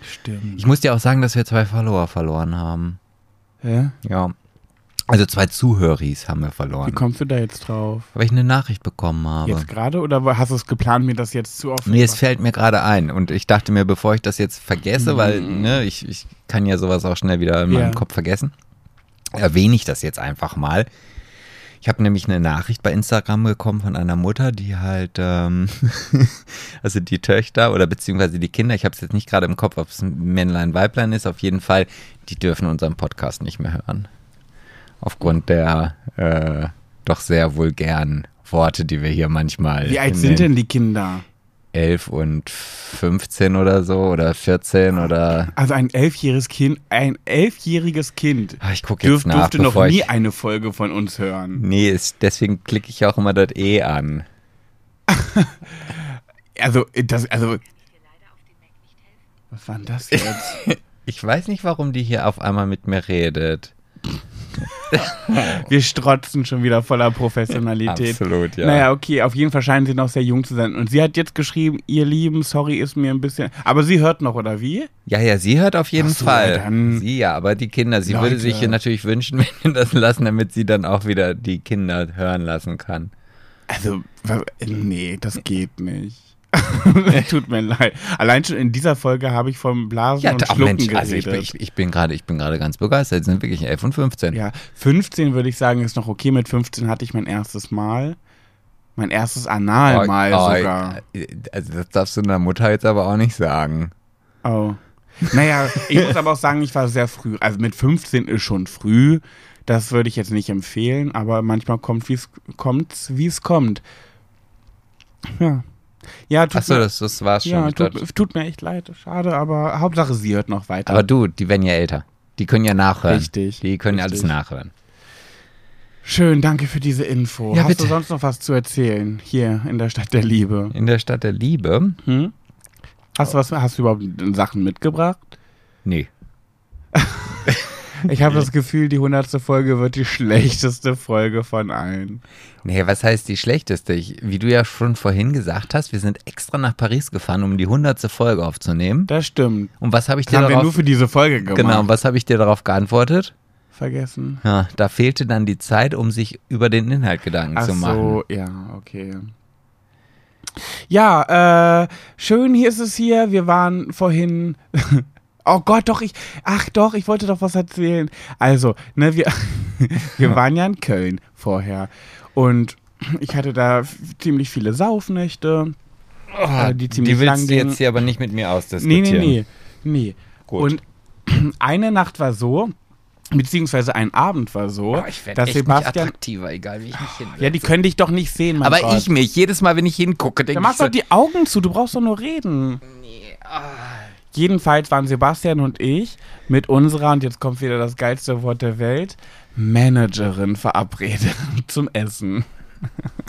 Stimmt. Ich muss dir auch sagen, dass wir zwei Follower verloren haben. Hä? Ja. Also zwei Zuhöris haben wir Wie verloren. kommst du da jetzt drauf? Weil ich eine Nachricht bekommen habe. Jetzt gerade oder hast du es geplant, mir das jetzt zu oft? Nee, es fällt mir gerade ein. Und ich dachte mir, bevor ich das jetzt vergesse, Mhm. weil ne, ich, ich kann ja sowas auch schnell wieder in meinem Ja. Kopf vergessen, erwähne ich das jetzt einfach mal. Ich habe nämlich eine Nachricht bei Instagram bekommen von einer Mutter, die halt, ähm, also die Töchter oder beziehungsweise die Kinder, ich habe es jetzt nicht gerade im Kopf, ob es ein Männlein, Weiblein ist, auf jeden Fall, die dürfen unseren Podcast nicht mehr hören. Aufgrund der äh, doch sehr vulgären Worte, die wir hier manchmal. Wie alt in sind den- denn die Kinder? 11 und 15 oder so oder 14 oder. Also ein elfjähriges Kind, ein elfjähriges Kind Ah, ich gucke jetzt dürf, nach, durfte noch nie ich. eine Folge von uns hören. Nee, ist, deswegen klicke ich auch immer das E an. Also, das, also. Was war denn das jetzt? Ich weiß nicht, warum die hier auf einmal mit mir redet. Wir strotzen schon wieder voller Professionalität. Absolut, ja. Naja, okay, auf jeden Fall scheinen sie noch sehr jung zu sein. Und sie hat jetzt geschrieben, ihr Lieben, sorry, ist mir ein bisschen. Aber sie hört noch, oder wie? Ja, ja, sie hört auf jeden so, Fall. dann- sie ja, aber die Kinder, sie würde Leute. sich hier natürlich wünschen, wenn wir das lassen, damit sie dann auch wieder die Kinder hören lassen kann. Also, nee, das geht nicht. Tut mir leid. Allein schon in dieser Folge habe ich vom Blasen Ja, und Schlucken Mensch, also ich, bin- geredet. ich, ich bin gerade, ich bin gerade ganz begeistert. Sie sind wirklich 11 und 15. ja, 15 würde ich sagen, ist noch okay. Mit 15 hatte ich mein erstes Mal. Mein erstes Analmal Oh, sogar. äh, Also das darfst du einer Mutter jetzt aber auch nicht sagen. Oh. Naja, ich muss aber auch sagen, ich war sehr früh. Also mit 15 ist schon früh. Das würde ich jetzt nicht empfehlen, aber manchmal kommt, wie es kommt, wie es kommt. Ja. Ja, tut Achso, mir, das, das war's schon. ja, tut, tut mir echt leid. Schade, aber Hauptsache sie hört noch weiter. aber du, die werden ja älter. Die können ja nachhören. Richtig, Die können ja richtig. alles nachhören. Schön, danke für diese Info. Ja, Hast bitte. du sonst noch was zu erzählen hier in der Stadt der Liebe? In der Stadt der Liebe? Hm? Hast du was, hast du überhaupt Sachen mitgebracht? Nee. Ich habe das Gefühl, die hundertste Folge wird die schlechteste Folge von allen. Nee, was heißt die schlechteste? Ich, wie du ja schon vorhin gesagt hast, wir sind extra nach Paris gefahren, um die hundertste Folge aufzunehmen. Das stimmt. Und was habe ich Das dir haben wir nur darauf... für diese Folge gemacht. Genau, und was habe ich dir darauf geantwortet? Vergessen. Ja, da fehlte dann die Zeit, um sich über den Inhalt Gedanken Ach zu machen. so, ja, okay. Ja, äh, schön hier ist es hier. Wir waren vorhin. Oh Gott, doch, ich. Ach doch, ich wollte doch was erzählen. Also, ne, wir, wir waren ja in Köln vorher. Und ich hatte da ziemlich viele Saufnächte. äh, die ziemlich die lang willst du jetzt hier aber nicht mit mir Nee, ausdiskutieren. nee, nee. Nee. Gut. Und eine Nacht war so, beziehungsweise ein Abend war so, Oh, ich dass echt nicht Sebastian. attraktiver, egal wie ich mich hin. Ja, die können dich doch nicht sehen, mein aber Gott. ich mich. Jedes Mal, wenn ich hingucke, denke Dann ich machst so, doch die Augen zu, du brauchst doch nur reden. Jedenfalls waren Sebastian und ich mit unserer, und jetzt kommt wieder das geilste Wort der Welt, Managerin verabredet zum Essen.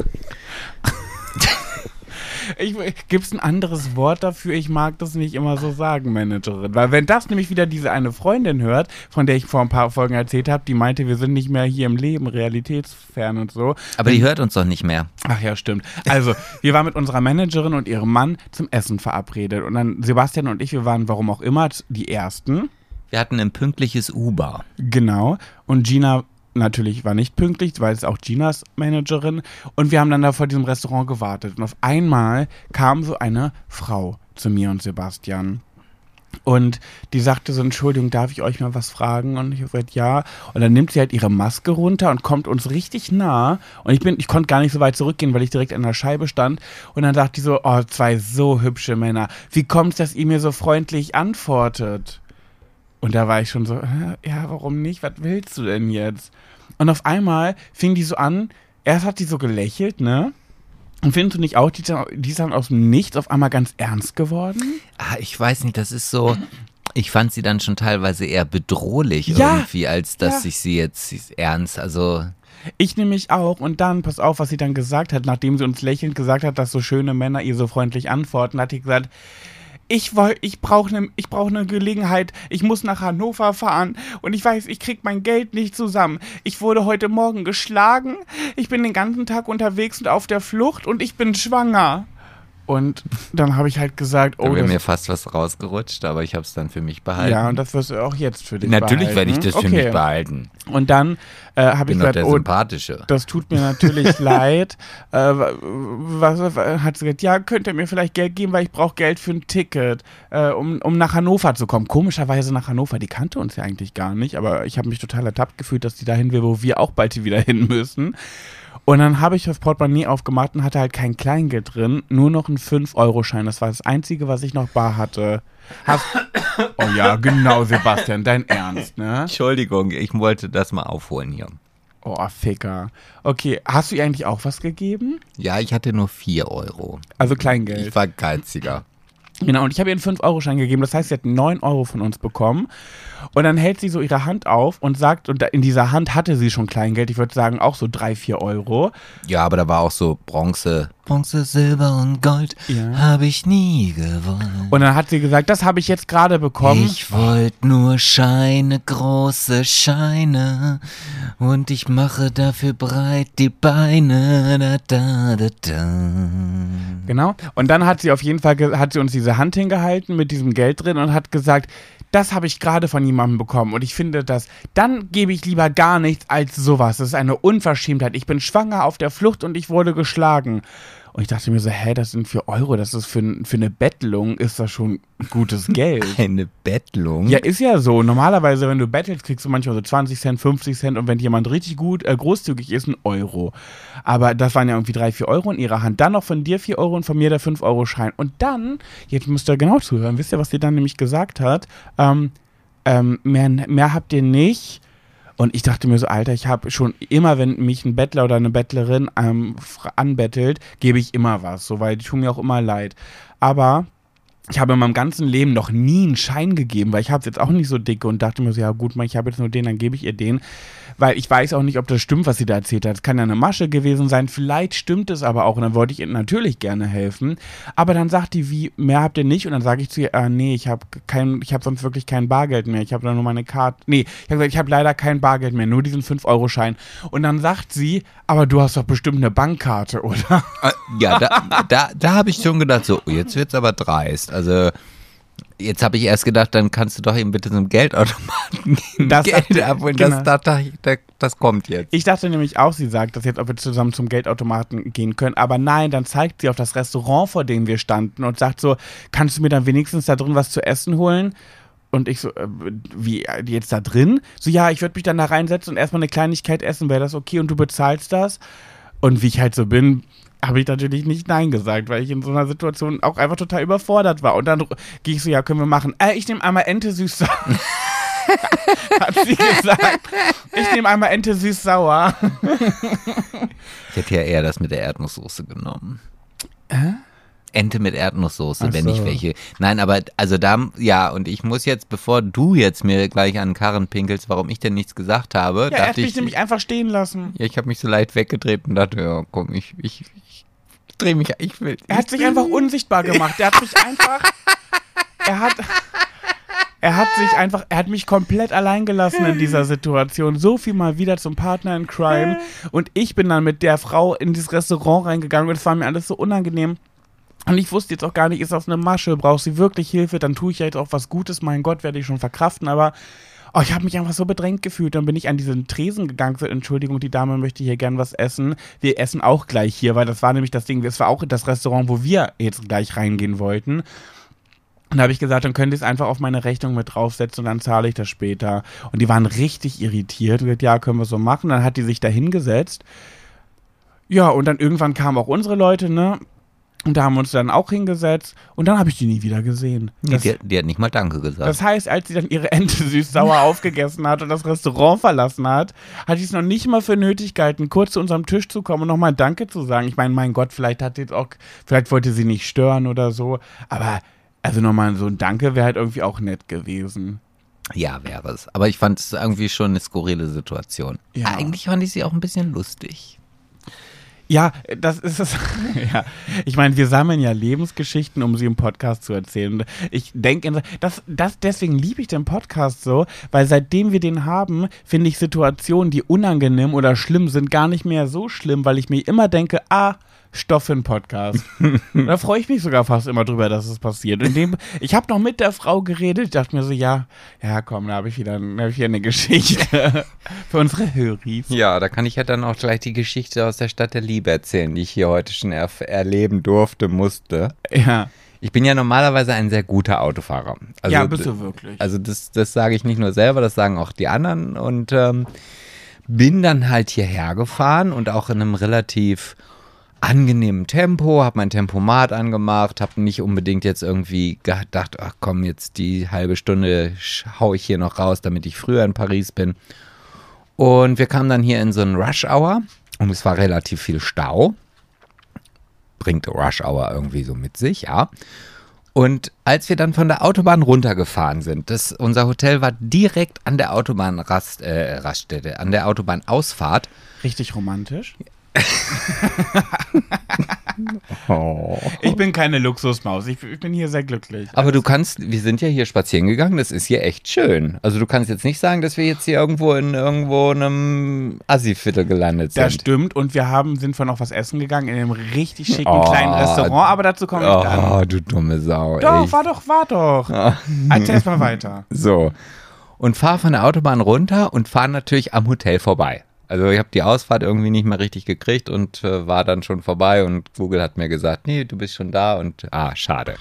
Gibt es ein anderes Wort dafür? Ich mag das nicht immer so sagen, Managerin. Weil wenn das nämlich wieder diese eine Freundin hört, von der ich vor ein paar Folgen erzählt habe, die meinte, wir sind nicht mehr hier im Leben, realitätsfern und so, aber die hört uns doch nicht mehr. Ach ja, stimmt. Also, wir waren mit unserer Managerin und ihrem Mann zum Essen verabredet. Und dann Sebastian und ich, wir waren, warum auch immer, die Ersten. Wir hatten ein pünktliches Uber. Genau. Und Gina natürlich war nicht pünktlich, weil es auch Ginas Managerin. Und wir haben dann da vor diesem Restaurant gewartet. Und auf einmal kam so eine Frau zu mir und Sebastian. Und die sagte so, Entschuldigung, darf ich euch mal was fragen? Und ich habe gesagt, ja. Und dann nimmt sie halt ihre Maske runter und kommt uns richtig nah. Und ich bin, ich konnte gar nicht so weit zurückgehen, weil ich direkt an der Scheibe stand. Und dann sagt die so, oh, zwei so hübsche Männer. Wie kommt es, dass ihr mir so freundlich antwortet? Und da war ich schon so, "Hä? ja, warum nicht? Was willst du denn jetzt? Und auf einmal fing die so an, erst hat die so gelächelt, ne? Und findest du nicht auch, die, ist dann- die ist dann aus dem Nichts auf einmal ganz ernst geworden? Ah, ich weiß nicht, das ist so. Ich fand sie dann schon teilweise eher bedrohlich Ja, irgendwie, als dass ja. ich sie jetzt sie ernst. Also, Ich nämlich auch. Und dann, pass auf, was sie dann gesagt hat, nachdem sie uns lächelnd gesagt hat, dass so schöne Männer ihr so freundlich antworten, hat sie gesagt, ich woll, ich brauche eine ich brauch ne Gelegenheit. Ich muss nach Hannover fahren und ich weiß, ich krieg mein Geld nicht zusammen. Ich wurde heute Morgen geschlagen. Ich bin den ganzen Tag unterwegs und auf der Flucht und ich bin schwanger. Und dann habe ich halt gesagt, Da oh, wäre das, mir fast was rausgerutscht, aber ich habe es dann für mich behalten. ja, und das wirst du auch jetzt für dich Natürlich werde ich behalten. das für okay. mich behalten. Und dann äh, habe Ich gesagt, oh, das tut mir natürlich leid. Äh, was, was, hat sie gesagt, ja, könnt ihr mir vielleicht Geld geben, weil ich brauche Geld für ein Ticket, äh, um, um nach Hannover zu kommen. Komischerweise nach Hannover, die kannte uns ja eigentlich gar nicht, aber ich habe mich total ertappt gefühlt, dass die dahin will, wo wir auch bald wieder hin müssen. Und dann habe ich das Portemonnaie aufgemacht und hatte halt kein Kleingeld drin, nur noch einen 5-Euro-Schein. Das war das Einzige, was ich noch bar hatte. Hast oh ja, genau, Sebastian, dein Ernst, ne? Entschuldigung, ich wollte das mal aufholen hier. Oh, Ficker. Okay, hast du ihr eigentlich auch was gegeben? Ja, ich hatte nur 4 Euro. Also Kleingeld. Ich war geiziger. Genau, und ich habe ihr einen 5-Euro-Schein gegeben. Das heißt, sie hat 9 Euro von uns bekommen. Und dann hält sie so ihre Hand auf und sagt, und in dieser Hand hatte sie schon Kleingeld, ich würde sagen auch so 3, 4 Euro. Ja, aber da war auch so Bronze. Bronze, Silber und Gold Ja. habe ich nie gewollt. Und dann hat sie gesagt, das habe ich jetzt gerade bekommen. Ich wollte nur Scheine, große Scheine und ich mache dafür breit die Beine. Da, da, da, da. Genau. Und dann hat sie auf jeden Fall, hat sie uns diese Hand hingehalten mit diesem Geld drin und hat gesagt, das habe ich gerade von jemandem bekommen und ich finde das, dann gebe ich lieber gar nichts als sowas. Das ist eine Unverschämtheit. Ich bin schwanger auf der Flucht und ich wurde geschlagen. Und ich dachte mir so, hä, das sind 4 Euro, das ist für, für eine Bettelung, ist das schon gutes Geld. Eine Bettlung? Ja, ist ja so. Normalerweise, wenn du bettelst, kriegst du manchmal so 20 Cent, 50 Cent und wenn jemand richtig gut, äh, großzügig ist, ein Euro. Aber das waren ja irgendwie 3, 4 Euro in ihrer Hand. Dann noch von dir 4 Euro und von mir der 5-Euro-Schein. Und dann, jetzt müsst ihr genau zuhören, wisst ihr, was sie dann nämlich gesagt hat? Ähm, ähm, mehr, mehr habt ihr nicht. Und ich dachte mir so, Alter, ich habe schon immer, wenn mich ein Bettler oder eine Bettlerin ähm, anbettelt, gebe ich immer was, so, weil die tun mir auch immer leid. Aber ich habe in meinem ganzen Leben noch nie einen Schein gegeben, weil ich habe es jetzt auch nicht so dicke und dachte mir so, ja gut, ich habe jetzt nur den, dann gebe ich ihr den. Weil ich weiß auch nicht, ob das stimmt, was sie da erzählt hat. Es kann ja eine Masche gewesen sein, vielleicht stimmt es aber auch und dann wollte ich ihr natürlich gerne helfen. Aber dann sagt die, wie, mehr habt ihr nicht? Und dann sage ich zu ihr, äh, nee, ich habe kein, ich habe sonst wirklich kein Bargeld mehr. Ich habe da nur meine Karte. Nee, ich habe gesagt, ich habe leider kein Bargeld mehr, nur diesen 5-Euro-Schein. Und dann sagt sie, aber du hast doch bestimmt eine Bankkarte, oder? Äh, Ja, da, da, da habe ich schon gedacht, so, jetzt wird's aber dreist. Also, jetzt habe ich erst gedacht, dann kannst du doch eben bitte zum Geldautomaten gehen, Das- Geld abholen. genau. Das, das, das, das kommt jetzt. Ich dachte nämlich auch, sie sagt das jetzt, ob wir zusammen zum Geldautomaten gehen können. Aber nein, dann zeigt sie auf das Restaurant, vor dem wir standen und sagt so, kannst du mir dann wenigstens da drin was zu essen holen? Und ich so, äh, wie, jetzt da drin? So, ja, ich würde mich dann da reinsetzen und erstmal eine Kleinigkeit essen, wäre das okay? Und du bezahlst das? Und wie ich halt so bin, habe ich natürlich nicht Nein gesagt, weil ich in so einer Situation auch einfach total überfordert war. Und dann gehe ich so, ja, können wir machen. Äh, ich nehme einmal Ente süß-sauer. Hat sie gesagt. Ich nehme einmal Ente süß-sauer. Ich hätte ja eher das mit der Erdnusssoße genommen. Ente mit Erdnusssoße, Ach wenn ich so. welche. Nein, aber also da, ja, und ich muss jetzt, bevor du jetzt mir gleich an den Karren pinkelst, warum ich denn nichts gesagt habe, Ja, er hat dachte mich ich, nämlich einfach stehen lassen. ja, ich habe mich so leicht weggedreht und dachte, ja, komm, ich, ich, ich drehe mich, ich will. Er hat ich sich einfach unsichtbar gemacht. Er hat mich einfach. Er hat. Er hat sich einfach, er hat mich komplett allein gelassen in dieser Situation. So viel mal wieder zum Partner in Crime. Und ich bin dann mit der Frau in dieses Restaurant reingegangen und es war mir alles so unangenehm. Und ich wusste jetzt auch gar nicht, ist das eine Masche? Braucht sie wirklich Hilfe? Dann tue ich ja jetzt auch was Gutes. Mein Gott, werde ich schon verkraften. Aber oh, ich habe mich einfach so bedrängt gefühlt. Dann bin ich an diesen Tresen gegangen. So, Entschuldigung, die Dame möchte hier gern was essen. Wir essen auch gleich hier, weil das war nämlich das Ding. Das war auch das Restaurant, wo wir jetzt gleich reingehen wollten. Und da habe ich gesagt, dann könnt ihr es einfach auf meine Rechnung mit draufsetzen und dann zahle ich das später. Und die waren richtig irritiert und gesagt, ja, können wir so machen. Dann hat die sich da hingesetzt. Ja, und dann irgendwann kamen auch unsere Leute, ne? Und da haben wir uns dann auch hingesetzt und dann habe ich die nie wieder gesehen. Das, die, die hat nicht mal Danke gesagt. das heißt, als sie dann ihre Ente süß-sauer aufgegessen hat und das Restaurant verlassen hat, hatte ich es noch nicht mal für nötig gehalten, kurz zu unserem Tisch zu kommen und nochmal Danke zu sagen. Ich meine, mein Gott, vielleicht hat jetzt auch, vielleicht wollte sie nicht stören oder so, aber also nochmal so ein Danke wäre halt irgendwie auch nett gewesen. Ja, wäre es. Aber ich fand es irgendwie schon eine skurrile Situation. Ja. Eigentlich fand ich sie auch ein bisschen lustig. Ja, das ist es. ja. Ich meine, wir sammeln ja Lebensgeschichten, um sie im Podcast zu erzählen. Ich denke, das, das, deswegen liebe ich den Podcast so, weil seitdem wir den haben, finde ich Situationen, die unangenehm oder schlimm sind, gar nicht mehr so schlimm, weil ich mir immer denke, ah, Stoff für einen Podcast. da freue ich mich sogar fast immer drüber, dass es passiert. Und dem, ich habe noch mit der Frau geredet, ich dachte mir so, ja, ja, komm, da habe ich, wieder, hab ich wieder eine Geschichte für unsere Höris. Ja, da kann ich ja dann auch gleich die Geschichte aus der Stadt der Liebe erzählen, die ich hier heute schon er erleben durfte, musste. Ja. Ich bin ja normalerweise ein sehr guter Autofahrer. Also, ja, bist du wirklich. Also das, das sage ich nicht nur selber, das sagen auch die anderen. Und ähm, bin dann halt hierher gefahren und auch in einem relativ angenehmen Tempo, habe mein Tempomat angemacht, habe nicht unbedingt jetzt irgendwie gedacht, ach komm, jetzt die halbe Stunde hau ich hier noch raus, damit ich früher in Paris bin. Und wir kamen dann hier in so einen Rush Hour und es war relativ viel Stau bringt Rush Hour irgendwie so mit sich, ja. Und als wir dann von der Autobahn runtergefahren sind, das, unser Hotel war direkt an der Autobahnrast, äh, an der Autobahnausfahrt. Richtig romantisch. Oh. Ich bin keine Luxusmaus. Ich, ich, bin hier sehr glücklich. Aber du kannst, wir sind ja hier spazieren gegangen, das ist hier echt schön. Also du kannst jetzt nicht sagen, dass wir jetzt hier irgendwo in irgendwo einem Assi-Viertel gelandet sind. Das stimmt und wir haben, sind von noch was essen gegangen in einem richtig schicken oh, kleinen Restaurant, aber dazu komme ich oh, dann. Oh, du dumme Sau. Doch, echt. war doch, war doch. Oh. Erzähl mal weiter. So. Und fahr von der Autobahn runter und fahr natürlich am Hotel vorbei. Also ich habe die Ausfahrt irgendwie nicht mehr richtig gekriegt und äh, war dann schon vorbei und Google hat mir gesagt, nee, du bist schon da und ah, schade.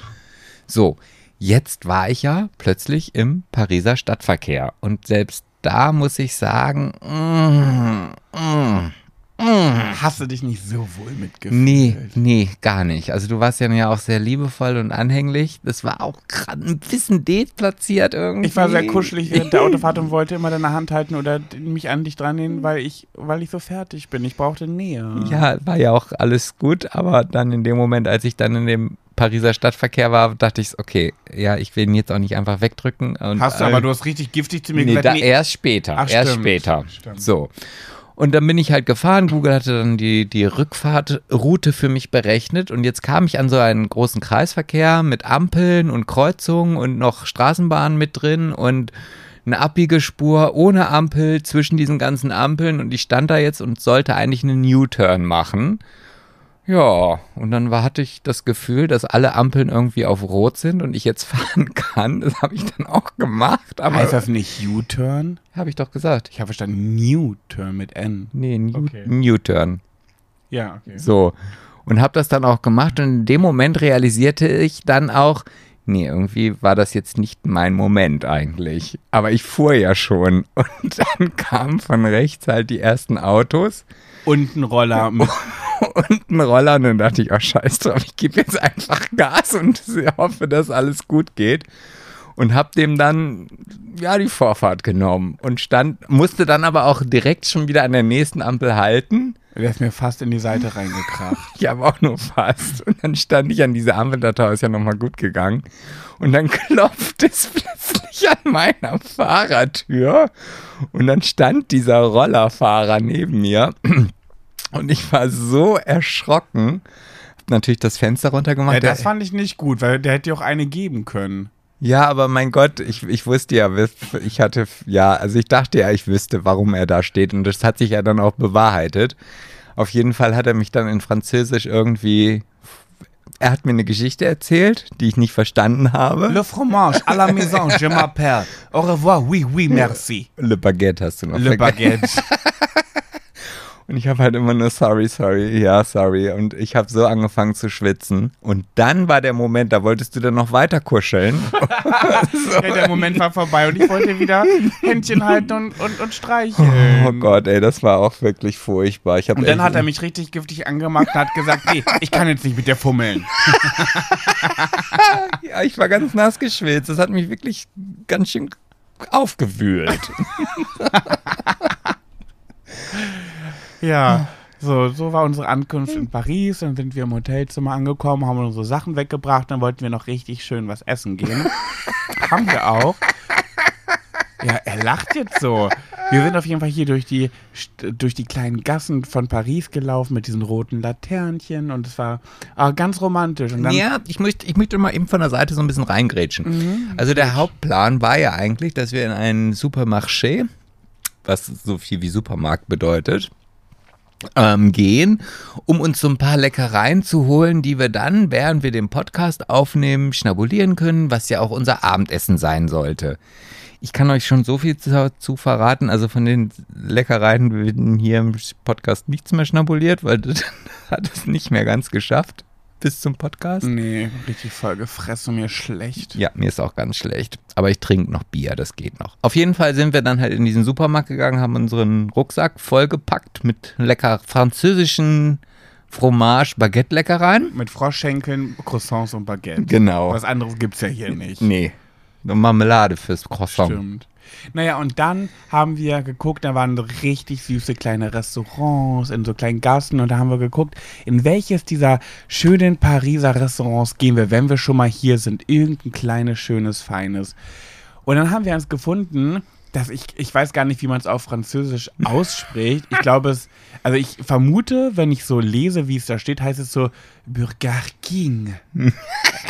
So, jetzt war ich ja plötzlich im Pariser Stadtverkehr und selbst da muss ich sagen, mm, mm, Mm. Hast du dich nicht so wohl mitgefühlt? Nee, nee, gar nicht. Also du warst ja auch sehr liebevoll und anhänglich. Das war auch gerade ein bisschen deplatziert irgendwie. Ich war sehr kuschelig während der Autofahrt und wollte immer deine Hand halten oder mich an dich dran nehmen, weil ich, weil ich so fertig bin. Ich brauchte Nähe. Ja, war ja auch alles gut, aber dann in dem Moment, als ich dann in dem Pariser Stadtverkehr war, dachte ich, okay, ja, ich will ihn jetzt auch nicht einfach wegdrücken. Hast du, aber du hast richtig giftig zu mir nee, gesagt. Nee, erst später. Ach, erst stimmt, später. Stimmt. So. Und dann bin ich halt gefahren. Google hatte dann die, die Rückfahrtroute für mich berechnet. Und jetzt kam ich an so einen großen Kreisverkehr mit Ampeln und Kreuzungen und noch Straßenbahnen mit drin und eine Abbiegespur ohne Ampel zwischen diesen ganzen Ampeln. Und ich stand da jetzt und sollte eigentlich einen U-Turn machen. Ja, und dann war, hatte ich das Gefühl, dass alle Ampeln irgendwie auf Rot sind und ich jetzt fahren kann. Das habe ich dann auch gemacht. Aber heißt das nicht U-Turn? Habe ich doch gesagt. Ich habe verstanden New-Turn mit N. Nee, New-Turn. Okay. Ja, okay. So. Und habe das dann auch gemacht und in dem Moment realisierte ich dann auch, nee, irgendwie war das jetzt nicht mein Moment eigentlich. Aber ich fuhr ja schon. Und dann kamen von rechts halt die ersten Autos. Und ein Roller. und ein Roller. Und dann dachte ich, oh scheiß drauf, ich gebe jetzt einfach Gas und hoffe, dass alles gut geht. Und hab dem dann, ja, die Vorfahrt genommen. Und stand, musste dann aber auch direkt schon wieder an der nächsten Ampel halten. Der ist mir fast in die Seite reingekracht. ich habe auch nur fast. Und dann stand ich an dieser Ampel, da ist ja nochmal gut gegangen. Und dann klopft es plötzlich an meiner Fahrertür. Und dann stand dieser Rollerfahrer neben mir. Und ich war so erschrocken. Hab natürlich das Fenster runtergemacht. Ja, das fand ich nicht gut, weil der hätte ja auch eine geben können. Ja, aber mein Gott, ich, ich wusste ja, ich hatte, ja, also ich dachte ja, ich wüsste, warum er da steht. Und das hat sich ja dann auch bewahrheitet. Auf jeden Fall hat er mich dann in Französisch irgendwie er hat mir eine Geschichte erzählt, die ich nicht verstanden habe. Le fromage à la maison, je m'appelle. Au revoir, oui, oui, merci. Le baguette hast du noch Le vergessen. baguette. Und ich habe halt immer nur sorry, sorry, ja, sorry. Und ich habe so angefangen zu schwitzen. Und dann war der Moment, da wolltest du dann noch weiter kuscheln. so. Ja, der Moment war vorbei und ich wollte wieder Händchen halten und, und, und streicheln. Oh Gott, ey, das war auch wirklich furchtbar. Ich und dann hat er mich richtig giftig angemacht und hat gesagt, nee, ich kann jetzt nicht mit dir fummeln. ja, ich war ganz nass geschwitzt. Das hat mich wirklich ganz schön aufgewühlt. Ja. So, so war unsere Ankunft in Paris. Dann sind wir im Hotelzimmer angekommen, haben unsere Sachen weggebracht. Dann wollten wir noch richtig schön was essen gehen. haben wir auch. Ja, er lacht jetzt so. Wir sind auf jeden Fall hier durch die, durch die kleinen Gassen von Paris gelaufen mit diesen roten Laternchen und es war ah, ganz romantisch. Und dann ja, ich möchte, ich möchte mal eben von der Seite so ein bisschen reingrätschen. Mhm. Also der Hauptplan war ja eigentlich, dass wir in einen Supermarché, was so viel wie Supermarkt bedeutet, ähm, gehen, um uns so ein paar Leckereien zu holen, die wir dann, während wir den Podcast aufnehmen, schnabulieren können, was ja auch unser Abendessen sein sollte. Ich kann euch schon so viel dazu verraten. Also von den Leckereien werden hier im Podcast nichts mehr schnabuliert, weil das hat es nicht mehr ganz geschafft bis zum Podcast. Nee, richtig voll gefressen, mir schlecht. Ja, mir ist auch ganz schlecht. Aber ich trinke noch Bier, das geht noch. Auf jeden Fall sind wir dann halt in diesen Supermarkt gegangen, haben unseren Rucksack vollgepackt mit lecker französischen Fromage, Baguette-Leckereien. Mit Froschschenkeln, Croissants und Baguette. Genau. Was anderes gibt's ja hier nicht. Nee. Nur Marmelade fürs Croissant. Stimmt. Naja, und dann haben wir geguckt, da waren so richtig süße kleine Restaurants in so kleinen Gassen und da haben wir geguckt, in welches dieser schönen Pariser Restaurants gehen wir, wenn wir schon mal hier sind. Irgendein kleines, schönes, feines. Und dann haben wir uns gefunden, dass ich, ich weiß gar nicht, wie man es auf Französisch ausspricht. Ich glaube es, also ich vermute, wenn ich so lese, wie es da steht, heißt es so Burger King.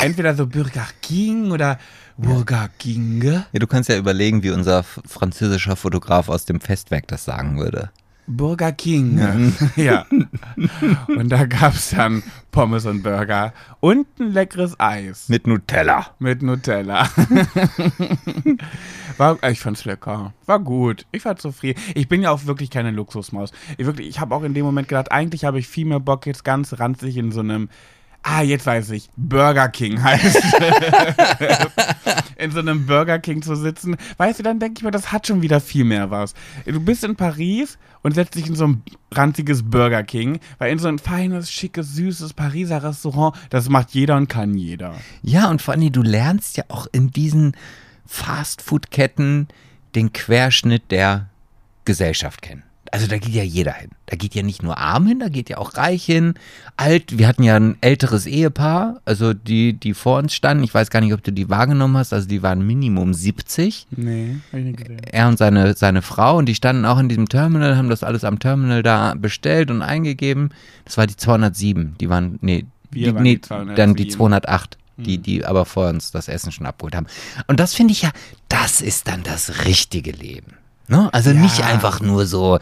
Entweder so Burger King oder Burger King. Ja, du kannst ja überlegen, wie unser französischer Fotograf aus dem Festwerk das sagen würde. Burger King. ja. Und da gab es dann Pommes und Burger und ein leckeres Eis Mit Nutella. mit Nutella. War, ich fand's lecker. War gut. Ich war zufrieden. Ich bin ja auch wirklich keine Luxusmaus. Ich, wirklich, ich habe auch in dem Moment gedacht, eigentlich habe ich viel mehr Bock, jetzt ganz ranzig in so einem. Ah, jetzt weiß ich. Burger King heißt. in so einem Burger King zu sitzen. Weißt du, dann denke ich mir, das hat schon wieder viel mehr was. Du bist in Paris und setzt dich in so ein ranziges Burger King, weil in so ein feines, schickes, süßes Pariser Restaurant, das macht jeder und kann jeder. Ja, und vor allem, du lernst ja auch in diesen Fastfood-Ketten den Querschnitt der Gesellschaft kennen. Also da geht ja jeder hin. Da geht ja nicht nur arm hin, da geht ja auch reich hin, alt. Wir hatten ja ein älteres Ehepaar, also die, die vor uns standen. Ich weiß gar nicht, ob du die wahrgenommen hast. Also die waren Minimum 70. Nee, hab ich nicht gesehen. Er und seine, seine Frau und die standen auch in diesem Terminal, haben das alles am Terminal da bestellt und eingegeben. Das war die 207. Die waren, nee, Wir die, waren nee die 207. dann die 208. Die, die aber vor uns das Essen schon abgeholt haben. Und das finde ich ja, das ist dann das richtige Leben. Ne? Also Ja. nicht einfach nur so,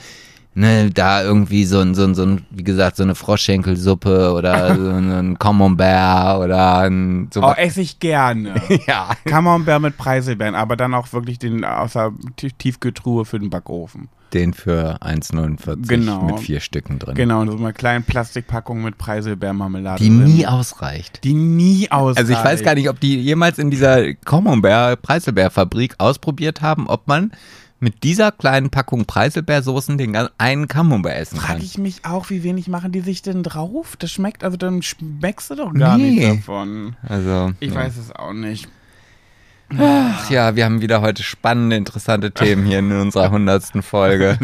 ne, da irgendwie so ein, so ein, so ein, wie gesagt, so eine Froschschenkelsuppe oder so ein Camembert oder ein, so Oh, esse ich gerne. ja. Camembert mit Preiselbeeren, aber dann auch wirklich den außer Tief- Tiefkühltruhe für den Backofen. Den für 1,49 Genau. mit vier Stücken drin. Genau, so eine kleine Plastikpackung mit Preiselbeermarmelade. Die drin. nie ausreicht. Die nie ausreicht. Also ich weiß gar nicht, ob die jemals in dieser Camembert Preiselbeerfabrik ausprobiert haben, ob man mit dieser kleinen Packung Preiselbeersoßen den einen Camembert essen Frage kann. ich mich auch, wie wenig machen die sich denn drauf? Das schmeckt, also dann schmeckst du doch gar Nee. nichts davon. Also Ich ja. weiß es auch nicht. Ach ja, wir haben wieder heute spannende, interessante Themen hier in unserer hundertsten Folge.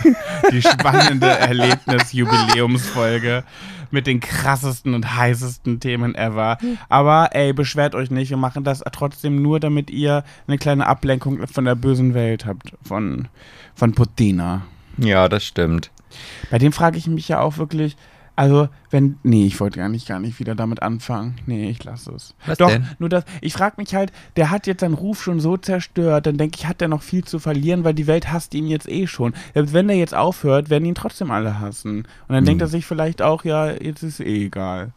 Die spannende Erlebnis-Jubiläumsfolge mit den krassesten und heißesten Themen ever. Aber ey, beschwert euch nicht. Wir machen das trotzdem nur, damit ihr eine kleine Ablenkung von der bösen Welt habt. Von, von Putina. Ja, das stimmt. Bei dem frage ich mich ja auch wirklich, also wenn, nee, ich wollte gar nicht, gar nicht wieder damit anfangen. Nee, ich lasse es. Was Doch, denn? nur das, ich frage mich halt, der hat jetzt seinen Ruf schon so zerstört, dann denke ich, hat er noch viel zu verlieren, weil die Welt hasst ihn jetzt eh schon. Selbst wenn der jetzt aufhört, werden ihn trotzdem alle hassen. Und dann denkt Hm. er sich vielleicht auch, ja, jetzt ist eh egal.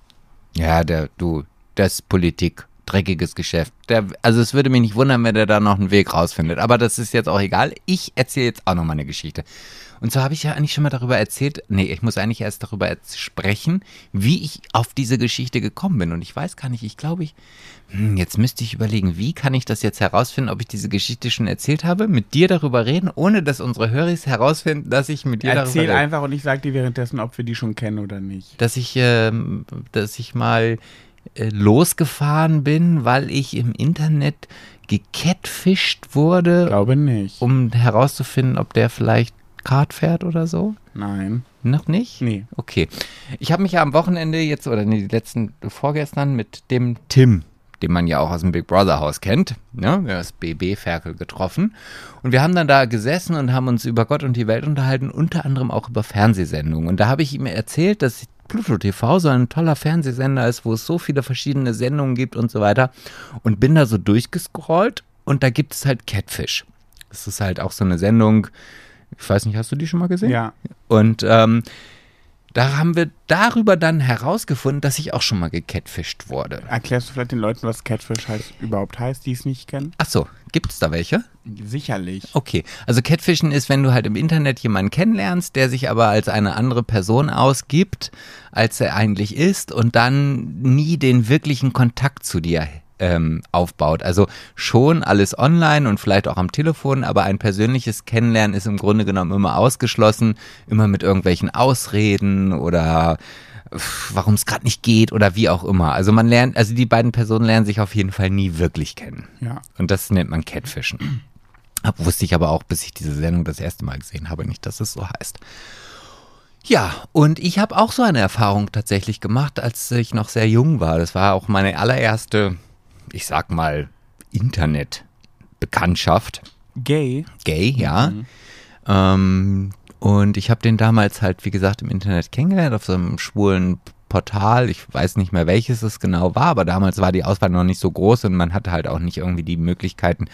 Ja, der, du, das ist Politik. Dreckiges Geschäft. Der, also es würde mich nicht wundern, wenn der da noch einen Weg rausfindet. Aber das ist jetzt auch egal. Ich erzähle jetzt auch noch mal eine Geschichte. Und zwar habe ich ja eigentlich schon mal darüber erzählt, nee, ich muss eigentlich erst darüber sprechen, wie ich auf diese Geschichte gekommen bin. Und ich weiß gar nicht, ich glaube, ich, hm, jetzt müsste ich überlegen, wie kann ich das jetzt herausfinden, ob ich diese Geschichte schon erzählt habe, mit dir darüber reden, ohne dass unsere Höris herausfinden, dass ich mit dir Erzähl darüber rede einfach und ich sag dir währenddessen, ob wir die schon kennen oder nicht. dass ich, ähm, dass ich mal äh, losgefahren bin, weil ich im Internet gecatfischt wurde, Glaube nicht. um herauszufinden, ob der vielleicht Kart fährt oder so. Nein. Noch nicht? Nee. Okay. Ich habe mich ja am Wochenende jetzt, oder nee, die letzten vorgestern mit dem Tim, den man ja auch aus dem Big Brother Haus kennt, ne, das BB-Ferkel getroffen. Und wir haben dann da gesessen und haben uns über Gott und die Welt unterhalten, unter anderem auch über Fernsehsendungen. Und da habe ich ihm erzählt, dass Pluto TV so ein toller Fernsehsender ist, wo es so viele verschiedene Sendungen gibt und so weiter. Und bin da so durchgescrollt und da gibt es halt Catfish. Das ist halt auch so eine Sendung, ich weiß nicht, hast du die schon mal gesehen? Ja. Und ähm, Da haben wir darüber dann herausgefunden, dass ich auch schon mal gecatfischt wurde. Erklärst du vielleicht den Leuten, was Catfish heißt, überhaupt heißt, die es nicht kennen? Ach so, gibt es da welche? Sicherlich. Okay, also Catfischen ist, wenn du halt im Internet jemanden kennenlernst, der sich aber als eine andere Person ausgibt, als er eigentlich ist und dann nie den wirklichen Kontakt zu dir ähm, aufbaut. Also schon alles online und vielleicht auch am Telefon, aber ein persönliches Kennenlernen ist im Grunde genommen immer ausgeschlossen, immer mit irgendwelchen Ausreden oder warum es gerade nicht geht oder wie auch immer. Also man lernt, also die beiden Personen lernen sich auf jeden Fall nie wirklich kennen. Ja. Und das nennt man Catfischen. Hab, wusste ich aber auch, bis ich diese Sendung das erste Mal gesehen habe, nicht, dass es so heißt. Ja, und ich habe auch so eine Erfahrung tatsächlich gemacht, als ich noch sehr jung war. Das war auch meine allererste, ich sag mal, Internet-Bekanntschaft. Gay. Gay, ja. Ähm, und ich habe den damals halt, wie gesagt, im Internet kennengelernt, auf so einem schwulen Portal. Ich weiß nicht mehr, welches es genau war, aber damals war die Auswahl noch nicht so groß und man hatte halt auch nicht irgendwie die Möglichkeiten,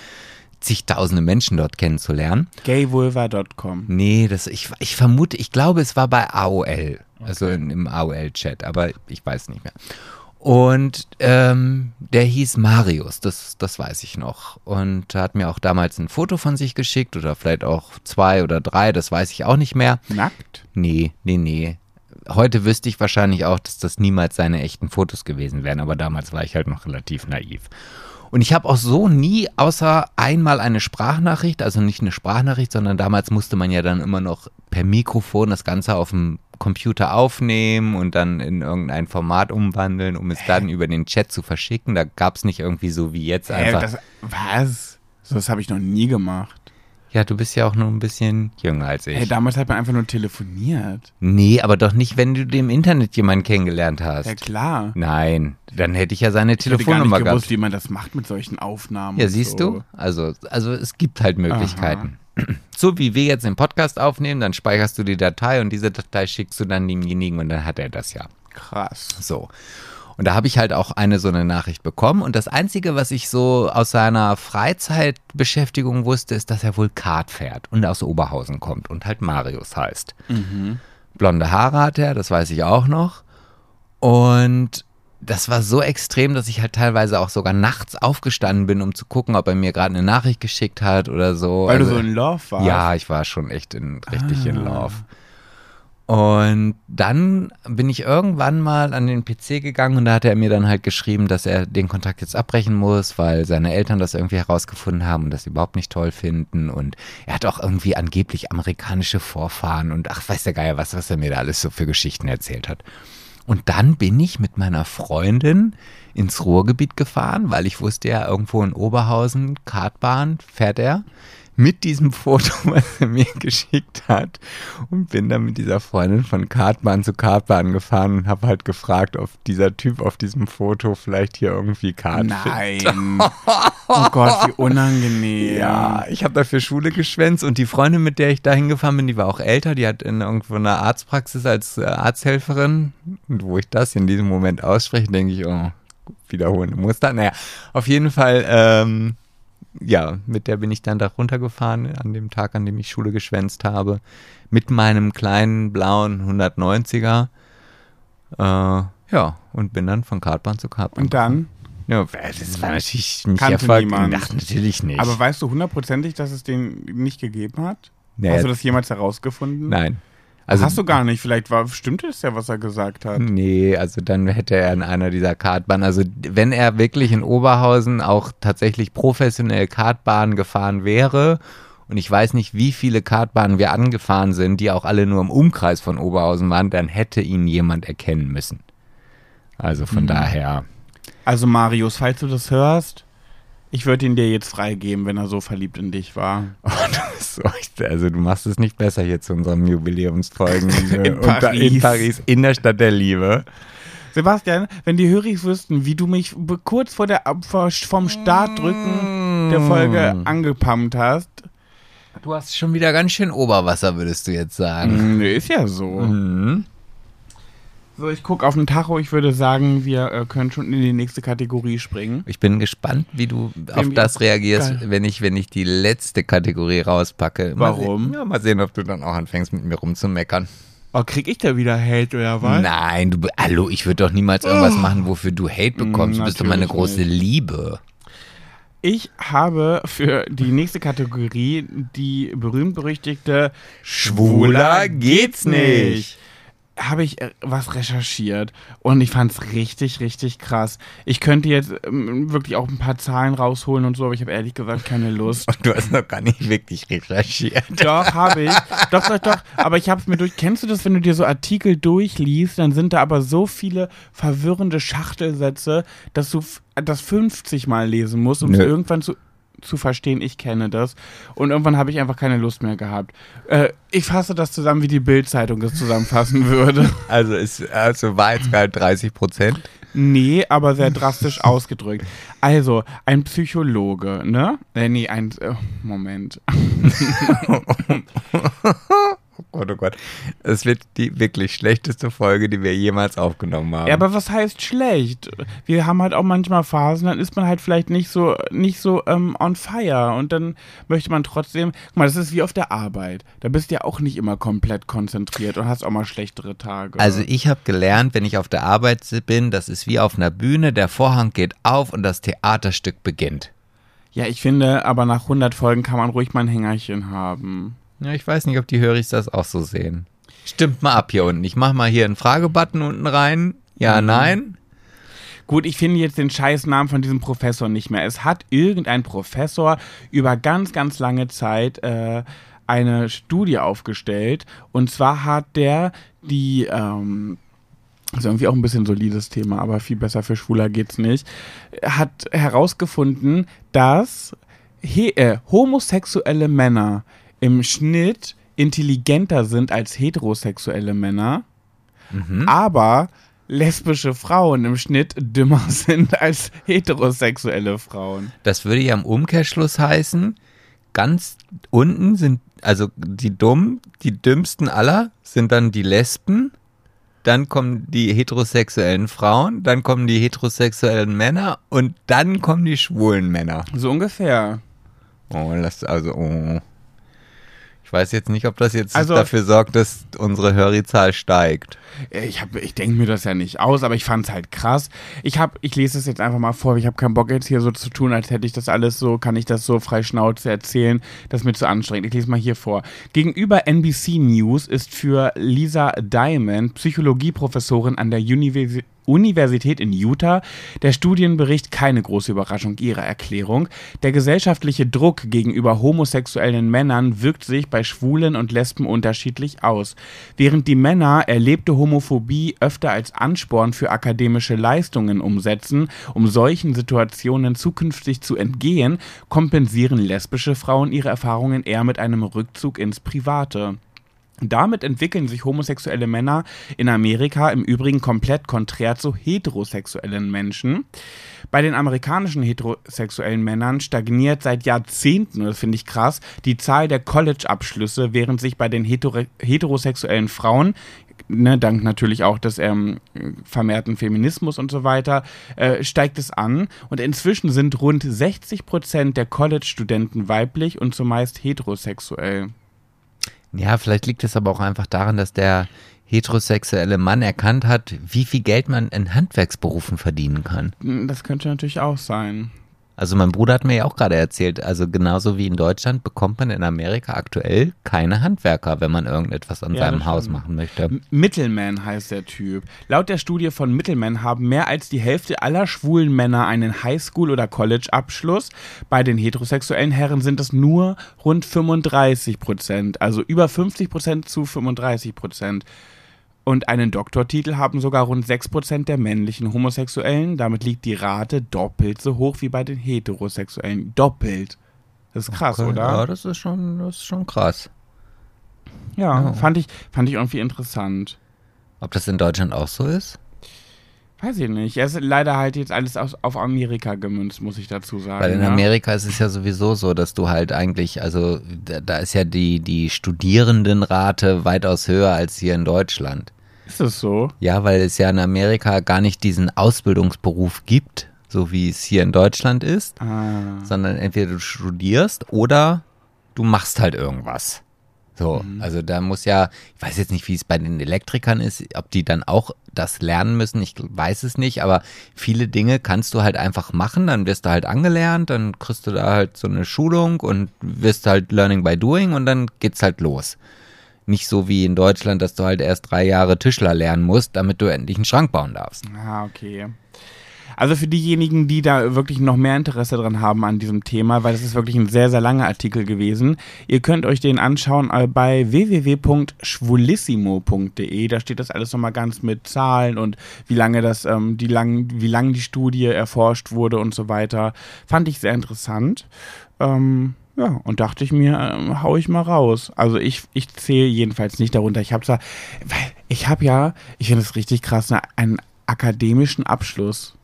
zigtausende Menschen dort kennenzulernen. Gaywulva.com. Nee, das, ich, ich vermute, ich glaube, es war bei AOL, also in, im AOL-Chat, aber ich weiß nicht mehr. Und ähm, der hieß Marius, das, das weiß ich noch. Und hat mir auch damals ein Foto von sich geschickt oder vielleicht auch zwei oder drei, das weiß ich auch nicht mehr. Nackt? Nee, nee, nee. Heute wüsste ich wahrscheinlich auch, dass das niemals seine echten Fotos gewesen wären, aber damals war ich halt noch relativ naiv. Und ich habe auch so nie, außer einmal eine Sprachnachricht, also nicht eine Sprachnachricht, sondern damals musste man ja dann immer noch per Mikrofon das Ganze auf dem Computer aufnehmen und dann in irgendein Format umwandeln, um es dann über den Chat zu verschicken. Da gab es nicht irgendwie so wie jetzt einfach. das, was? So, das habe ich noch nie gemacht. ja, du bist ja auch nur ein bisschen jünger als ich. Hey, damals hat man einfach nur telefoniert. nee, aber doch nicht, wenn du im Internet jemanden kennengelernt hast. Ja, klar. Nein, dann hätte ich ja seine Ich hätte gar Telefonnummer nicht gewusst, gehabt. wie man das macht mit solchen Aufnahmen. Ja, siehst so. du? Also, also es gibt halt Möglichkeiten. So wie wir jetzt den Podcast aufnehmen, dann speicherst du die Datei und diese Datei schickst du dann demjenigen und dann hat er das ja. Krass. So. Und da habe ich halt auch eine so eine Nachricht bekommen. Und das Einzige, was ich so aus seiner Freizeitbeschäftigung wusste, ist, dass er wohl Kart fährt und aus Oberhausen kommt und halt Marius heißt. Blonde Haare hat er, das weiß ich auch noch. Und das war so extrem, dass ich halt teilweise auch sogar nachts aufgestanden bin, um zu gucken, ob er mir gerade eine Nachricht geschickt hat oder so. Weil Also- du so in Love warst. ja, ich war schon echt in, richtig in Ah. Love. Und dann bin ich irgendwann mal an den PC gegangen und da hat er mir dann halt geschrieben, dass er den Kontakt jetzt abbrechen muss, weil seine Eltern das irgendwie herausgefunden haben und das überhaupt nicht toll finden. Und er hat auch irgendwie angeblich amerikanische Vorfahren und ach, weiß der Geier was, was er mir da alles so für Geschichten erzählt hat. Und dann bin ich mit meiner Freundin ins Ruhrgebiet gefahren, weil ich wusste ja, irgendwo in Oberhausen, Kartbahn, fährt er mit diesem Foto, was er mir geschickt hat und bin dann mit dieser Freundin von Kartbahn zu Kartbahn gefahren und habe halt gefragt, ob dieser Typ auf diesem Foto vielleicht hier irgendwie Kart. Nein. oh Gott, wie unangenehm. Ja, ich habe dafür Schule geschwänzt und die Freundin, mit der ich da hingefahren bin, die war auch älter, die hat in irgendwo einer Arztpraxis als äh, Arzthelferin und wo ich das in diesem Moment ausspreche, denke ich, oh, wiederholende Muster. Naja, auf jeden Fall, ähm, ja, mit der bin ich dann da runtergefahren an dem Tag, an dem ich Schule geschwänzt habe, mit meinem kleinen blauen 190er. Äh, ja, und bin dann von Kartbahn zu Kartbahn. Und dann? Ja, das war natürlich nicht Kannte erfolgt. niemand. Ach, natürlich nicht. Aber weißt du hundertprozentig, dass es den nicht gegeben hat? Naja, Hast du das jemals herausgefunden? Nein. Also, Hast du gar nicht. Vielleicht war, stimmte es ja, was er gesagt hat. Nee, also dann hätte er in einer dieser Kartbahnen, also wenn er wirklich in Oberhausen auch tatsächlich professionell Kartbahnen gefahren wäre, und ich weiß nicht, wie viele Kartbahnen wir angefahren sind, die auch alle nur im Umkreis von Oberhausen waren, dann hätte ihn jemand erkennen müssen. Also von daher, Also Marius, falls du das hörst, ich würde ihn dir jetzt freigeben, wenn er so verliebt in dich war. so, ich- also du machst es nicht besser hier zu unserem Jubiläumsfolgen In Und da- in Paris. Paris, in der Stadt der Liebe. Sebastian, wenn die Höris wüssten, wie du mich kurz vor der vor, vom Startdrücken der Folge angepumpt hast. Du hast schon wieder ganz schön Oberwasser, würdest du jetzt sagen. Nee, ist ja so. Mhm. So, ich gucke auf den Tacho. Ich würde sagen, wir äh, können schon in die nächste Kategorie springen. Ich bin gespannt, wie du auf Wem- das reagierst, Geil. wenn ich, wenn ich die letzte Kategorie rauspacke. Mal Warum? Sehen, ja, mal sehen, ob du dann auch anfängst, mit mir rumzumeckern. Oh, krieg ich da wieder Hate oder was? Nein, du, hallo, ich würde doch niemals irgendwas machen, wofür du Hate bekommst. Du bist doch meine große Liebe. Ich habe für die nächste Kategorie die berühmt-berüchtigte Schwuler geht's nicht. Habe ich äh, was recherchiert und ich fand es richtig, richtig krass. Ich könnte jetzt ähm, wirklich auch ein paar Zahlen rausholen und so, aber ich habe ehrlich gesagt keine Lust. Du hast noch gar nicht wirklich recherchiert. Doch, habe ich. Doch, doch, doch. Aber ich habe es mir durch. Kennst du das, wenn du dir so Artikel durchliest, dann sind da aber so viele verwirrende Schachtelsätze, dass du das 50 Mal lesen musst, um es irgendwann zu, zu verstehen. Ich kenne das. Und irgendwann habe ich einfach keine Lust mehr gehabt. Äh, ich fasse das zusammen, wie die Bild-Zeitung es zusammenfassen würde. Also ist also Wahrheitsgehalt 30 Prozent. Nee, aber sehr drastisch ausgedrückt. Also, ein Psychologe, ne? Äh, nee, ein. Äh, Moment. Oh Gott, oh Gott. Es wird die wirklich schlechteste Folge, die wir jemals aufgenommen haben. Ja, aber was heißt schlecht? Wir haben halt auch manchmal Phasen, dann ist man halt vielleicht nicht so, nicht so ähm, on fire und dann möchte man trotzdem. Guck mal, das ist wie auf der Arbeit. Da bist du ja auch nicht immer komplett konzentriert und hast auch mal schlechtere Tage. Also ich habe gelernt, wenn ich auf der Arbeit bin, das ist wie auf einer Bühne, der Vorhang geht auf und das Theaterstück beginnt. ja, ich finde, aber nach 100 Folgen kann man ruhig mal ein Hängerchen haben. Ja, ich weiß nicht, ob die Höris das auch so sehen. Stimmt mal ab hier unten. Ich mach mal hier einen Fragebutton unten rein. Ja, Mhm. nein. Gut, ich finde jetzt den Scheißnamen von diesem Professor nicht mehr. Es hat irgendein Professor über ganz, ganz lange Zeit äh, eine Studie aufgestellt. Und zwar hat der die, ähm, also irgendwie auch ein bisschen solides Thema, aber viel besser für Schwuler geht's nicht, hat herausgefunden, dass äh, homosexuelle Männer im Schnitt intelligenter sind als heterosexuelle Männer aber lesbische Frauen im Schnitt dümmer sind als heterosexuelle Frauen. Das würde ja im Umkehrschluss heißen, ganz unten sind, also die dumm, die dümmsten aller sind dann die Lesben, dann kommen die heterosexuellen Frauen, dann kommen die heterosexuellen Männer und dann kommen die schwulen Männer. So ungefähr. Oh, das, also, oh. Ich weiß jetzt nicht, ob das jetzt Also- dafür sorgt, dass unsere Hörizahl steigt. Ich, hab- ich denke mir das ja nicht aus, aber ich fand es halt krass. Ich, hab, ich lese es jetzt einfach mal vor. Ich habe keinen Bock jetzt hier so zu tun, als hätte ich das alles so, kann ich das so frei Schnauze erzählen. Das ist mir zu anstrengend. Ich lese mal hier vor. Gegenüber NBC News ist für Lisa Diamond, Psychologieprofessorin an der Universität Universität in Utah der Studienbericht keine große Überraschung ihrer Erklärung. Der gesellschaftliche Druck gegenüber homosexuellen Männern wirkt sich bei Schwulen und Lesben unterschiedlich aus. Während die Männer erlebte Homophobie öfter als Ansporn für akademische Leistungen umsetzen, um solchen Situationen zukünftig zu entgehen, kompensieren lesbische Frauen ihre Erfahrungen eher mit einem Rückzug ins Private. Damit entwickeln sich homosexuelle Männer in Amerika im Übrigen komplett konträr zu heterosexuellen Menschen. Bei den amerikanischen heterosexuellen Männern stagniert seit Jahrzehnten, das finde ich krass, die Zahl der College-Abschlüsse, während sich bei den hetero heterosexuellen Frauen, ne, dank natürlich auch des ähm, vermehrten Feminismus und so weiter, äh, steigt es an. Und inzwischen sind rund 60 Prozent der College-Studenten weiblich und zumeist heterosexuell. Ja, vielleicht liegt es aber auch einfach daran, dass der heterosexuelle Mann erkannt hat, wie viel Geld man in Handwerksberufen verdienen kann. Das könnte natürlich auch sein. Also mein Bruder hat mir ja auch gerade erzählt, also genauso wie in Deutschland bekommt man in Amerika aktuell keine Handwerker, wenn man irgendetwas an Ja, seinem Haus machen möchte. M- Middleman heißt der Typ. Laut der Studie von Middleman haben mehr als die Hälfte aller schwulen Männer einen Highschool- oder College-Abschluss. Bei den heterosexuellen Herren sind es nur rund 35 Prozent, also über 50 Prozent zu 35 Prozent. Und einen Doktortitel haben sogar rund 6 Prozent der männlichen Homosexuellen. Damit liegt die Rate doppelt so hoch wie bei den Heterosexuellen. Doppelt. Das ist krass, Okay, oder? Ja, das ist schon, das ist schon krass. Ja, Ja. Fand, ich, fand ich irgendwie interessant. Ob das in Deutschland auch so ist? Weiß ich nicht. Er ist leider halt jetzt alles aus, auf Amerika gemünzt, muss ich dazu sagen. Weil in ja. Amerika ist es ja sowieso so, dass du halt eigentlich, also da, ist ja die, die Studierendenrate weitaus höher als hier in Deutschland. Ist das so? Ja, weil es ja in Amerika gar nicht diesen Ausbildungsberuf gibt, so wie es hier in Deutschland ist, Ah. sondern entweder du studierst oder du machst halt irgendwas. So, also da muss ja, ich weiß jetzt nicht, wie es bei den Elektrikern ist, ob die dann auch das lernen müssen, ich weiß es nicht, aber viele Dinge kannst du halt einfach machen, dann wirst du halt angelernt, dann kriegst du da halt so eine Schulung und wirst halt Learning by Doing und dann geht's halt los. Nicht so wie in Deutschland, dass du halt erst drei Jahre Tischler lernen musst, damit du endlich einen Schrank bauen darfst. Ah, okay. Also für diejenigen, die da wirklich noch mehr Interesse dran haben an diesem Thema, weil das ist wirklich ein sehr, sehr langer Artikel gewesen. Ihr könnt euch den anschauen äh, bei www.schwulissimo.de. Da steht das alles nochmal ganz mit Zahlen und wie lange das, ähm, die lang, wie lange die Studie erforscht wurde und so weiter. Fand ich sehr interessant. Ähm, ja, und dachte ich mir, ähm, hau ich mal raus. Also ich, ich zähle jedenfalls nicht darunter. Ich habe zwar, weil ich habe ja, ich finde es richtig krass, ne, einen akademischen Abschluss.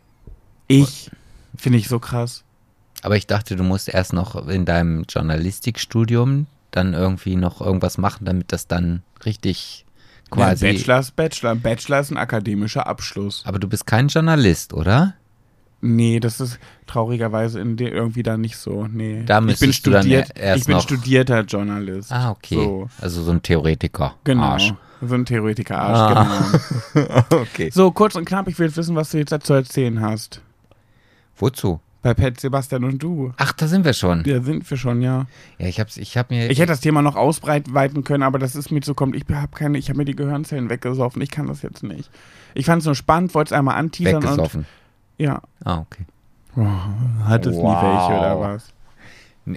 Ich finde ich so krass. Aber ich dachte, du musst erst noch in deinem Journalistikstudium dann irgendwie noch irgendwas machen, damit das dann richtig quasi. Ja, Bachelor ist Bachelor. Bachelor ist ein akademischer Abschluss. Aber du bist kein Journalist, oder? Nee, das ist traurigerweise in der irgendwie da nicht so. Nee. Da ich bin dann studiert, ich bin studierter Journalist. Ah, okay. So, Also so ein Theoretiker. genau. Arsch. So ein Theoretiker Arsch, Ah. genau. okay. So, kurz und knapp, ich will wissen, was du jetzt zu erzählen hast. Wozu? Bei Pet, Sebastian und du. Ach, da sind wir schon. Ja, sind wir schon, ja. Ja, ich hab's, ich hab mir. Ich hätte das Thema noch ausbreiten können, aber das ist mir zu kommt. Ich habe keine, ich habe mir die Gehirnzellen weggesoffen. Ich kann das jetzt nicht. Ich fand es nur spannend, wollte es einmal anteasern weggesoffen. und ja. Ah, okay. Hat es nie Wow. welche oder was?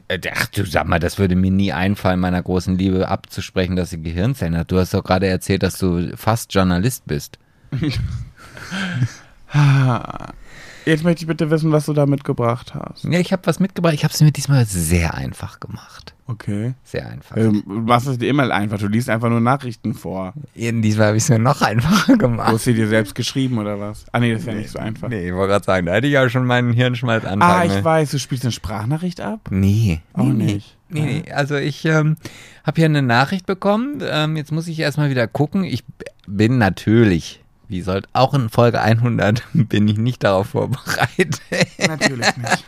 Äh, Ach du sag mal, das würde mir nie einfallen, meiner großen Liebe abzusprechen, dass sie Gehirnzellen hat. Du hast doch gerade erzählt, dass du fast Journalist bist. Jetzt möchte ich bitte wissen, was du da mitgebracht hast. Ja, ich habe was mitgebracht. Ich habe es mir diesmal sehr einfach gemacht. Okay. Sehr einfach. Ähm, du machst es dir immer einfach. Du liest einfach nur Nachrichten vor. In diesmal habe ich es mir noch einfacher Du gemacht. hast sie dir selbst geschrieben oder was? Ah, nee, das ist ja nicht so einfach. Nee, ich wollte gerade sagen, da hätte ich ja schon meinen Hirnschmalz anfangen. ah, ich ne? weiß, du spielst eine Sprachnachricht ab? Nee, Auch nee, nicht. Nee, nee, nee. Also ich ähm, habe hier eine Nachricht bekommen. Ähm, jetzt muss ich erstmal wieder gucken. Ich bin natürlich, wie sollt auch in Folge 100, bin ich nicht darauf vorbereitet. Natürlich nicht.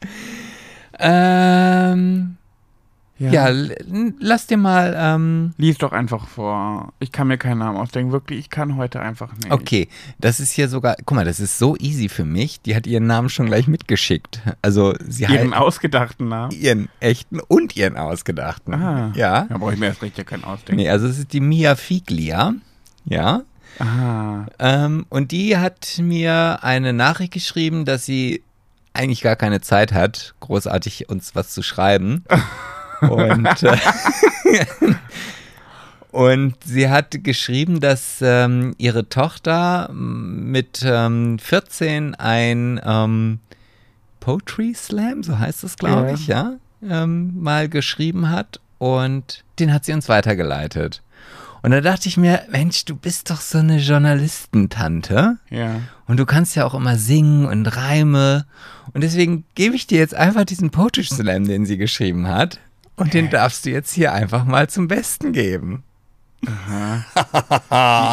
ähm, ja, n- lass dir mal, ähm, Lies doch einfach vor. Ich kann mir keinen Namen ausdenken. Wirklich, ich kann heute einfach nicht. okay, das ist hier sogar, guck mal, das ist so easy für mich. Die hat ihren Namen schon gleich mitgeschickt. Also sie Ihren hat ausgedachten Namen? ihren echten und ihren ausgedachten. Ah. Ja. Da brauche ich mir erst recht ja keinen ausdenken. Nee, also es ist die Mia Figlia. Ja. Ah. Ähm, und die hat mir eine Nachricht geschrieben, dass sie eigentlich gar keine Zeit hat, großartig uns was zu schreiben. Und, äh, und sie hat geschrieben, dass ähm, ihre Tochter mit ähm, 14 ein ähm, Poetry Slam, so heißt es, glaube Ja. ich, ja, ähm, mal geschrieben hat. Und den hat sie uns weitergeleitet. Und da dachte ich mir, Mensch, du bist doch so eine Journalistentante. Ja. Und du kannst ja auch immer singen und Reime. Und deswegen gebe ich dir jetzt einfach diesen Poetry Slam, den sie geschrieben hat. Und den darfst du jetzt hier einfach mal zum Besten geben.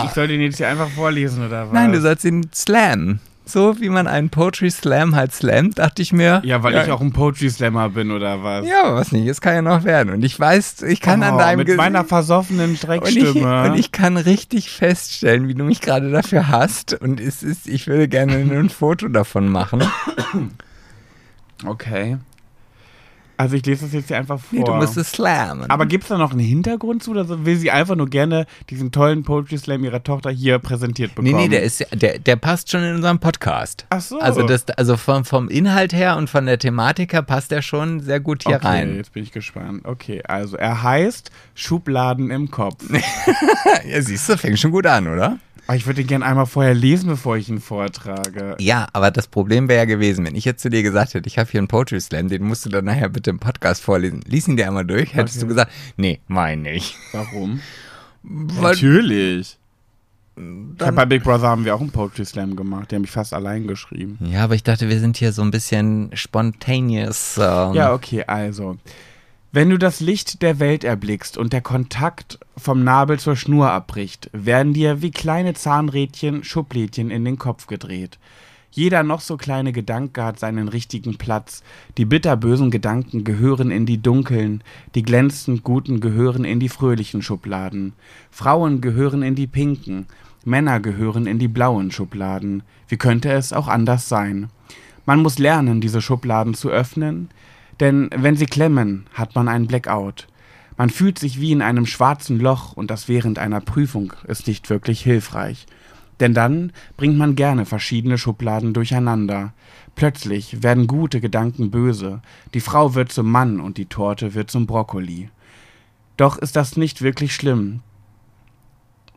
Ich soll den jetzt hier einfach vorlesen, oder was? Nein, du sollst ihn slammen. So wie man einen Poetry Slam halt slammt, dachte ich mir. Ja, weil ich auch ein Poetry Slammer bin, oder was? Ja, was nicht, es kann ja noch werden. Und ich weiß, ich kann an Oh, deinem Mit Gesicht- meiner versoffenen und ich, Streckstimme. und ich kann richtig feststellen, wie du mich gerade dafür hast. Und es ist, ich würde gerne ein Foto davon machen. okay. Also ich lese das jetzt hier einfach vor. Nee, du musst es slammen. Aber gibt es da noch einen Hintergrund zu? Oder so? will sie einfach nur gerne diesen tollen Poetry Slam ihrer Tochter hier präsentiert Nee, bekommen? nee, der ist der, der passt schon in unserem Podcast. Ach so. Also das, also vom, vom Inhalt her und von der Thematik her passt er schon sehr gut hier okay, rein. jetzt bin ich gespannt. Okay, also er heißt Schubladen im Kopf. Ja, siehst du, fängt schon gut an, oder? Aber ich würde ihn gerne einmal vorher lesen, bevor ich ihn vortrage. Ja, aber das Problem wäre ja gewesen, wenn ich jetzt zu dir gesagt hätte, ich habe hier einen Poetry Slam, den musst du dann nachher bitte im Podcast vorlesen. Lies ihn dir einmal durch, hättest Okay. du gesagt, nee, meine ich. Warum? Weil, Natürlich. Dann, bei Big Brother haben wir auch einen Poetry Slam gemacht. Die haben mich fast allein geschrieben. ja, aber ich dachte, wir sind hier so ein bisschen spontaneous. Ähm, Ja, okay, also. Wenn du das Licht der Welt erblickst und der Kontakt vom Nabel zur Schnur abbricht, werden dir wie kleine Zahnrädchen Schublädchen in den Kopf gedreht. Jeder noch so kleine Gedanke hat seinen richtigen Platz. Die bitterbösen Gedanken gehören in die dunklen, die glänzend guten gehören in die fröhlichen Schubladen. Frauen gehören in die pinken, Männer gehören in die blauen Schubladen. Wie könnte es auch anders sein? Man muss lernen, diese Schubladen zu öffnen, denn wenn sie klemmen, hat man einen Blackout. Man fühlt sich wie in einem schwarzen Loch und das während einer Prüfung ist nicht wirklich hilfreich. Denn dann bringt man gerne verschiedene Schubladen durcheinander. Plötzlich werden gute Gedanken böse, die Frau wird zum Mann und die Torte wird zum Brokkoli. Doch ist das nicht wirklich schlimm,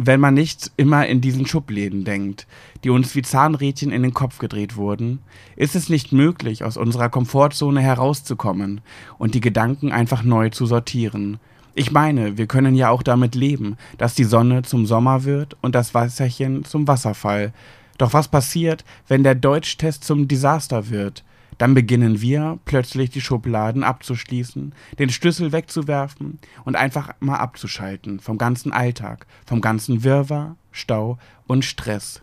wenn man nicht immer in diesen Schubläden denkt, die uns wie Zahnrädchen in den Kopf gedreht wurden, ist es nicht möglich, aus unserer Komfortzone herauszukommen und die Gedanken einfach neu zu sortieren, ich meine, wir können ja auch damit leben, dass die Sonne zum Sommer wird und das Wasserchen zum Wasserfall. Doch was passiert, wenn der Deutschtest zum Desaster wird? Dann beginnen wir plötzlich die Schubladen abzuschließen, den Schlüssel wegzuwerfen und einfach mal abzuschalten vom ganzen Alltag, vom ganzen Wirrwarr, Stau und Stress.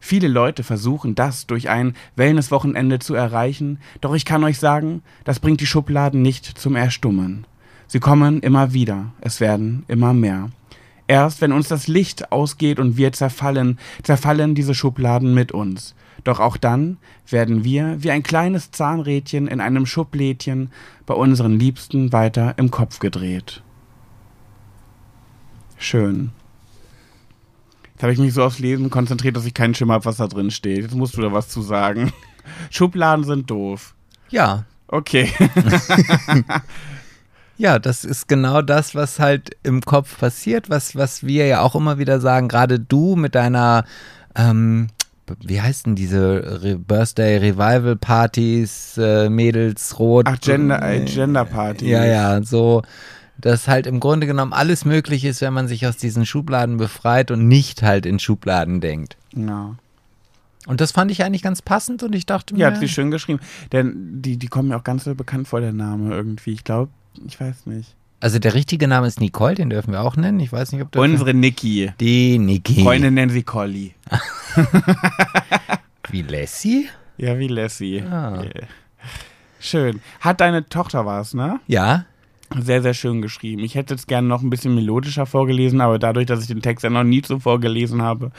Viele Leute versuchen das durch ein Wellnesswochenende zu erreichen, doch ich kann euch sagen, das bringt die Schubladen nicht zum Erstummen. Sie kommen immer wieder, es werden immer mehr. Erst wenn uns das Licht ausgeht und wir zerfallen, zerfallen diese Schubladen mit uns. Doch auch dann werden wir wie ein kleines Zahnrädchen in einem Schublädchen bei unseren Liebsten weiter im Kopf gedreht. Schön. Jetzt habe ich mich so aufs Lesen konzentriert, dass ich keinen Schimmer habe, was da drin steht. Jetzt musst du da was zu sagen. Schubladen sind doof. Ja. Okay. Ja, das ist genau das, was halt im Kopf passiert, was, was wir ja auch immer wieder sagen, gerade du mit deiner, ähm, wie heißen diese Re Birthday Revival Partys, äh, Mädels, Rot. Ach, Gender, äh, Gender Partys. Ja, ja, so, dass halt im Grunde genommen alles möglich ist, wenn man sich aus diesen Schubladen befreit und nicht halt in Schubladen denkt. Ja. Und das fand ich eigentlich ganz passend und ich dachte mir. Ja, hat sie schön geschrieben. Denn die, die kommen mir auch ganz so bekannt vor, der Name irgendwie. Ich glaube, ich weiß nicht. Also der richtige Name ist Nicole, den dürfen wir auch nennen. Ich weiß nicht, ob. Unsere Niki. Die Niki. Freunde nennen sie Colli. wie Lassie? Ja, wie Lassie. Ah. Yeah. Schön. Hat deine Tochter was, ne? Ja. Sehr, sehr schön geschrieben. Ich hätte es gerne noch ein bisschen melodischer vorgelesen, aber dadurch, dass ich den Text ja noch nie zuvor gelesen habe,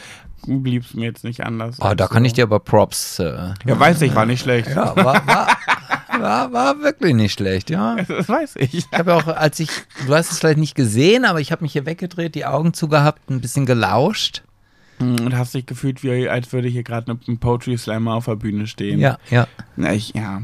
blieb es mir jetzt nicht anders. Oh, da so. kann ich dir aber Props. Äh, ja, weiß ich, war nicht schlecht. Ja, war, war, war, war wirklich nicht schlecht, ja. Das weiß ich. Ich habe auch, als ich, du hast es vielleicht nicht gesehen, aber ich habe mich hier weggedreht, die Augen zugehabt, ein bisschen gelauscht. Und hast dich gefühlt, wie als würde hier gerade ein Poetry Slammer auf der Bühne stehen. Ja, ja. Ich, ja.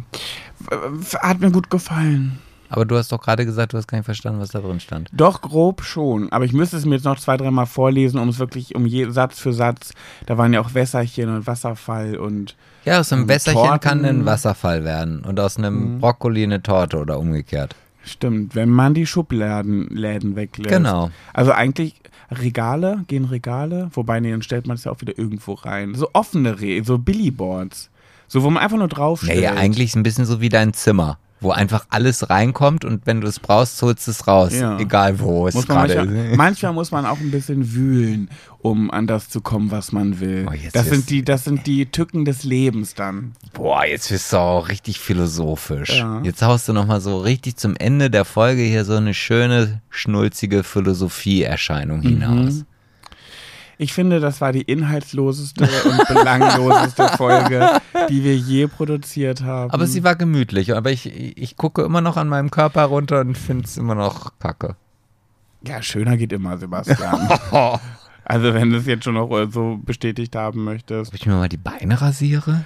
Hat mir gut gefallen. Aber du hast doch gerade gesagt, du hast gar nicht verstanden, was da drin stand. Doch, grob schon. Aber ich müsste es mir jetzt noch zwei, dreimal vorlesen, um es wirklich, um je, Satz für Satz. Da waren ja auch Wässerchen und Wasserfall und. Ja, aus einem und Wässerchen Torten. kann ein Wasserfall werden und aus einem Mhm. Brokkoli eine Torte oder umgekehrt. Stimmt, wenn man die Schubladen Läden weglässt. Genau. Also eigentlich Regale, gehen Regale, wobei, nee, dann stellt man es ja auch wieder irgendwo rein. So offene Re so Billyboards. So, wo man einfach nur draufstellt. Naja, eigentlich ist ein bisschen so wie dein Zimmer, wo einfach alles reinkommt und wenn du es brauchst, holst du es raus. Ja. Egal wo es gerade manchmal, ist. manchmal muss man auch ein bisschen wühlen, um an das zu kommen, was man will. Oh, das, wirst- sind die, das sind die Tücken des Lebens dann. Boah, jetzt bist du auch richtig philosophisch. Ja. Jetzt haust du nochmal so richtig zum Ende der Folge hier so eine schöne, schnulzige Philosophie-Erscheinung Mhm. hinaus. Ich finde, das war die inhaltsloseste und belangloseste Folge, die wir je produziert haben. Aber sie war gemütlich, aber ich, ich gucke immer noch an meinem Körper runter und finde es immer noch kacke. ja, schöner geht immer, Sebastian. also, wenn du es jetzt schon noch so bestätigt haben möchtest. Ob ich mir mal die Beine rasiere?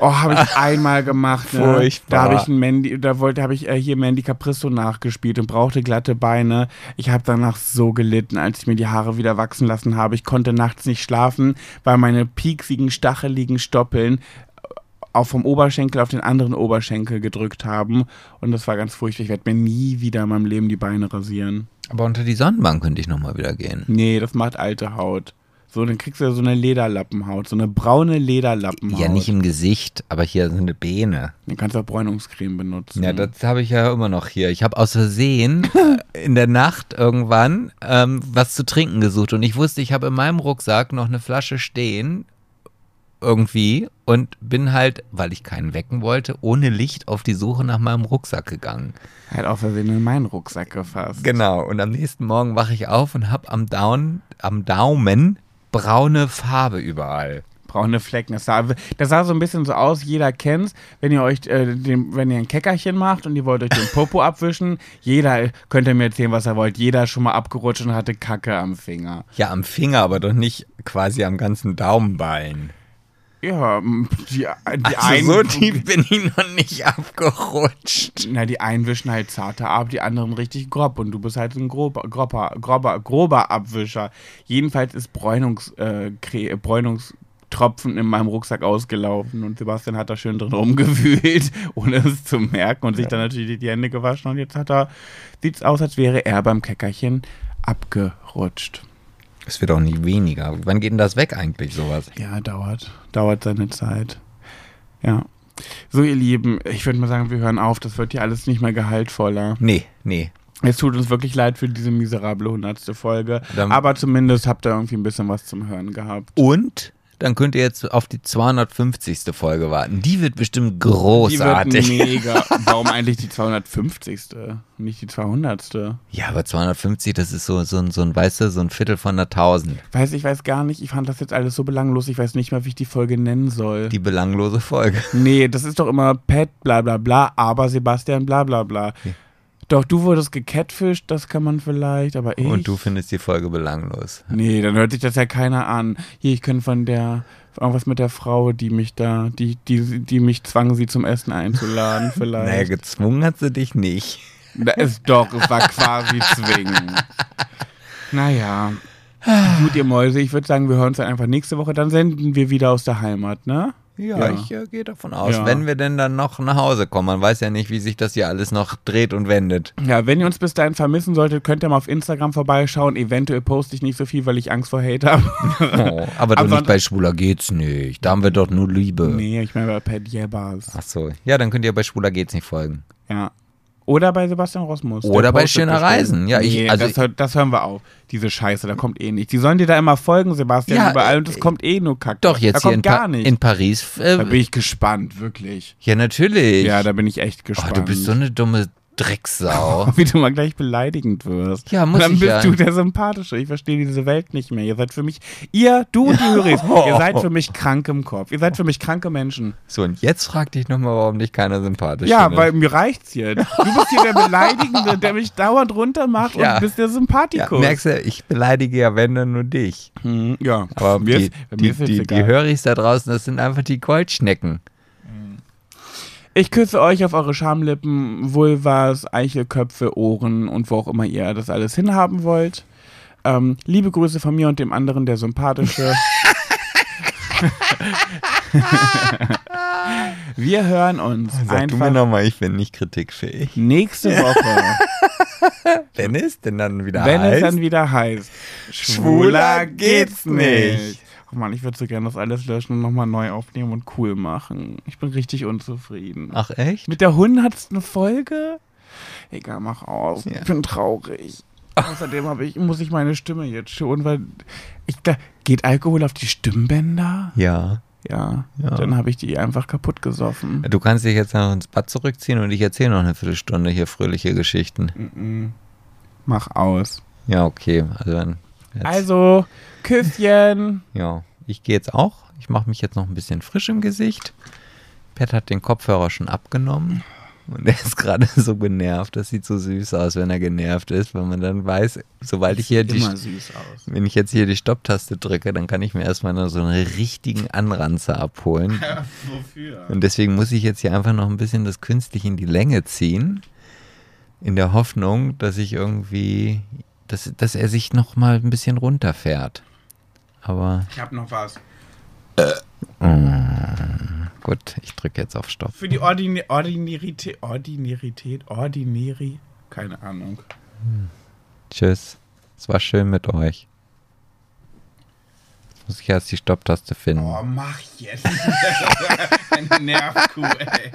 Oh, habe ich einmal gemacht. Ne? Furchtbar. Da habe ich ein Mandy, da wollte, habe ich äh, hier Mandy Capristo nachgespielt und brauchte glatte Beine. Ich habe danach so gelitten, als ich mir die Haare wieder wachsen lassen habe. Ich konnte nachts nicht schlafen, weil meine pieksigen, stacheligen Stoppeln auch vom Oberschenkel auf den anderen Oberschenkel gedrückt haben. Und das war ganz furchtbar. Ich werde mir nie wieder in meinem Leben die Beine rasieren. Aber unter die Sonnenbank könnte ich nochmal wieder gehen. Nee, das macht alte Haut. So, dann kriegst du ja so eine Lederlappenhaut, so eine braune Lederlappenhaut. Ja, nicht im Gesicht, aber hier so eine Beine. Dann kannst du auch Bräunungscreme benutzen. Ja, das habe ich ja immer noch hier. Ich habe aus Versehen in der Nacht irgendwann ähm, was zu trinken gesucht und ich wusste, ich habe in meinem Rucksack noch eine Flasche stehen irgendwie und bin halt, weil ich keinen wecken wollte, ohne Licht auf die Suche nach meinem Rucksack gegangen. Hat auf Versehen in meinen Rucksack gefasst. Genau. Und am nächsten Morgen wache ich auf und habe am, Down, am Daumen braune Farbe überall. Braune Flecken. Das sah, das sah so ein bisschen so aus, jeder kennt's, wenn ihr euch, äh, den, wenn ihr ein Keckerchen macht und ihr wollt euch den Popo abwischen, jeder, könnt ihr mir erzählen, was er wollt, jeder schon mal abgerutscht und hatte Kacke am Finger. Ja, am Finger, aber doch nicht quasi am ganzen Daumenbein. Ja, die, die Also einen, so tief bin ich noch nicht abgerutscht. Na, die einen wischen halt zarter ab, die anderen richtig grob und du bist halt ein grober, grober, grober, grober Abwischer. Jedenfalls ist Bräunungs, äh, Bräunungstropfen in meinem Rucksack ausgelaufen und Sebastian hat da schön drin rumgewühlt, ohne es zu merken und sich dann natürlich die Hände gewaschen und jetzt hat er, sieht's aus, als wäre er beim Keckerchen abgerutscht. Es wird auch nicht weniger. Wann geht denn das weg eigentlich, sowas? Ja, dauert. Dauert seine Zeit. Ja. So, ihr Lieben, ich würde mal sagen, wir hören auf. Das wird ja alles nicht mehr gehaltvoller. Nee, nee. Es tut uns wirklich leid für diese miserable hundertste Folge. Dann- aber zumindest habt ihr irgendwie ein bisschen was zum Hören gehabt. Und dann könnt ihr jetzt auf die 250. Folge warten. Die wird bestimmt Die wird großartig. mega. Warum eigentlich die 250. Nicht die 200. Ja, aber 250, das ist so, so, ein- so ein, weißt du, so ein Viertel von der Tausend. Weiß ich weiß gar nicht. Ich fand das jetzt alles so belanglos. Ich weiß nicht mal, wie ich die Folge nennen soll. Die belanglose Folge. nee, das ist doch immer Pet, bla bla bla, aber Sebastian, bla bla bla. Doch, du wurdest gecatfischt, das kann man vielleicht, aber ich. Und du findest die Folge belanglos. Nee, dann hört sich das ja keiner an. Hier, ich könnte von der, irgendwas mit der Frau, die mich da, die, die, die mich zwang, sie zum Essen einzuladen, Naja, vielleicht. gezwungen hat sie dich nicht. Da ist doch, es war quasi zwingen. Naja. Gut, ihr Mäuse, ich würde sagen, wir hören uns dann einfach nächste Woche. Dann senden wir wieder aus der Heimat, ne? Ja, Ja. ich äh, gehe davon aus. Ja. Wenn wir denn dann noch nach Hause kommen. Man weiß ja nicht, wie sich das hier alles noch dreht und wendet. Ja, wenn ihr uns bis dahin vermissen solltet, könnt ihr mal auf Instagram vorbeischauen. Eventuell poste ich nicht so viel, weil ich Angst vor Hate habe. Oh, aber doch nicht bei Schwuler geht's nicht. Da haben wir doch nur Liebe. nee, ich meine bei Pat Jebbers. Ach so. Ja, dann könnt ihr bei Schwuler geht's nicht folgen. Ja. Oder bei Sebastian Rosmus. Der Oder bei Schöner. Reisen. Ja, ich- nee, also- das, das hören wir auf. Diese Scheiße, da kommt eh nichts. Die sollen dir da immer folgen, Sebastian, Ja, überall. äh, Und es kommt eh nur Kacke. Doch, jetzt hier kommt in, gar pa nicht. in Paris. da bin Äh, ich gespannt, wirklich. ja, natürlich. Ja, da bin ich echt oh, gespannt. du bist so eine dumme Drecksau. Wie du mal gleich beleidigend wirst. Ja, muss Und dann ich bist ja. du der Sympathische. Ich verstehe diese Welt nicht mehr. Ihr seid für mich, ihr, du und die Höris, ihr seid für mich krank im Kopf. Ihr seid für mich kranke Menschen. so, und jetzt frag dich nochmal, warum dich keiner sympathisch Ja, findet. weil mir reicht's jetzt. Du bist hier der Beleidigende, der mich dauernd runtermacht Ja. und bist der ja, Sympathikus. merkst du, ich beleidige ja, wenn dann nur dich. Hm, ja, Aber mir die, ist, mir die, die, egal. die Höris da draußen, das sind einfach die Goldschnecken. Ich küsse euch auf eure Schamlippen, Vulvas, Eichelköpfe, Ohren und wo auch immer ihr das alles hinhaben wollt. Ähm, liebe Grüße von mir und dem anderen, der sympathische. Wir hören uns Sag du mir einfach nochmal, ich bin nicht kritikfähig. nächste Woche, Wenn es denn dann wieder wenn heißt, es dann wieder heißt, Schwuler geht's nicht. Oh Mann, ich würde so gerne das alles löschen und nochmal neu aufnehmen und cool machen. Ich bin richtig unzufrieden. Ach echt? Mit der Hund hat es eine Folge? Egal, mach aus. Ja. Ich bin traurig. Außerdem ich, muss ich meine Stimme jetzt schon, weil ich da, geht Alkohol auf die Stimmbänder? Ja. Ja, Ja. dann habe ich die einfach kaputt gesoffen. Du kannst dich jetzt noch ins Bad zurückziehen und ich erzähle noch eine Viertelstunde hier fröhliche Geschichten. Mhm. Mach aus. Ja, okay. Also dann. Jetzt, Also, Küsschen. ja, ich gehe jetzt auch. Ich mache mich jetzt noch ein bisschen frisch im Gesicht. Pat hat den Kopfhörer schon abgenommen. Und er ist gerade so genervt. Das sieht so süß aus, wenn er genervt ist, weil man dann weiß, sobald ich hier die, Immer süß aus. wenn ich jetzt hier die Stopptaste drücke, dann kann ich mir erstmal noch so einen richtigen Anranzer abholen. Wofür? Und deswegen muss ich jetzt hier einfach noch ein bisschen das künstlich in die Länge ziehen. In der Hoffnung, dass ich irgendwie, dass, dass er sich noch mal ein bisschen runterfährt. Aber Ich habe noch was. gut, ich drücke jetzt auf Stopp. Für die Ordina Ordinarität, Ordinarität, Ordinari, keine Ahnung. Tschüss. Es war schön mit euch. Jetzt muss ich erst die Stopptaste finden. Oh, mach jetzt. Eine Nervkuh, ey.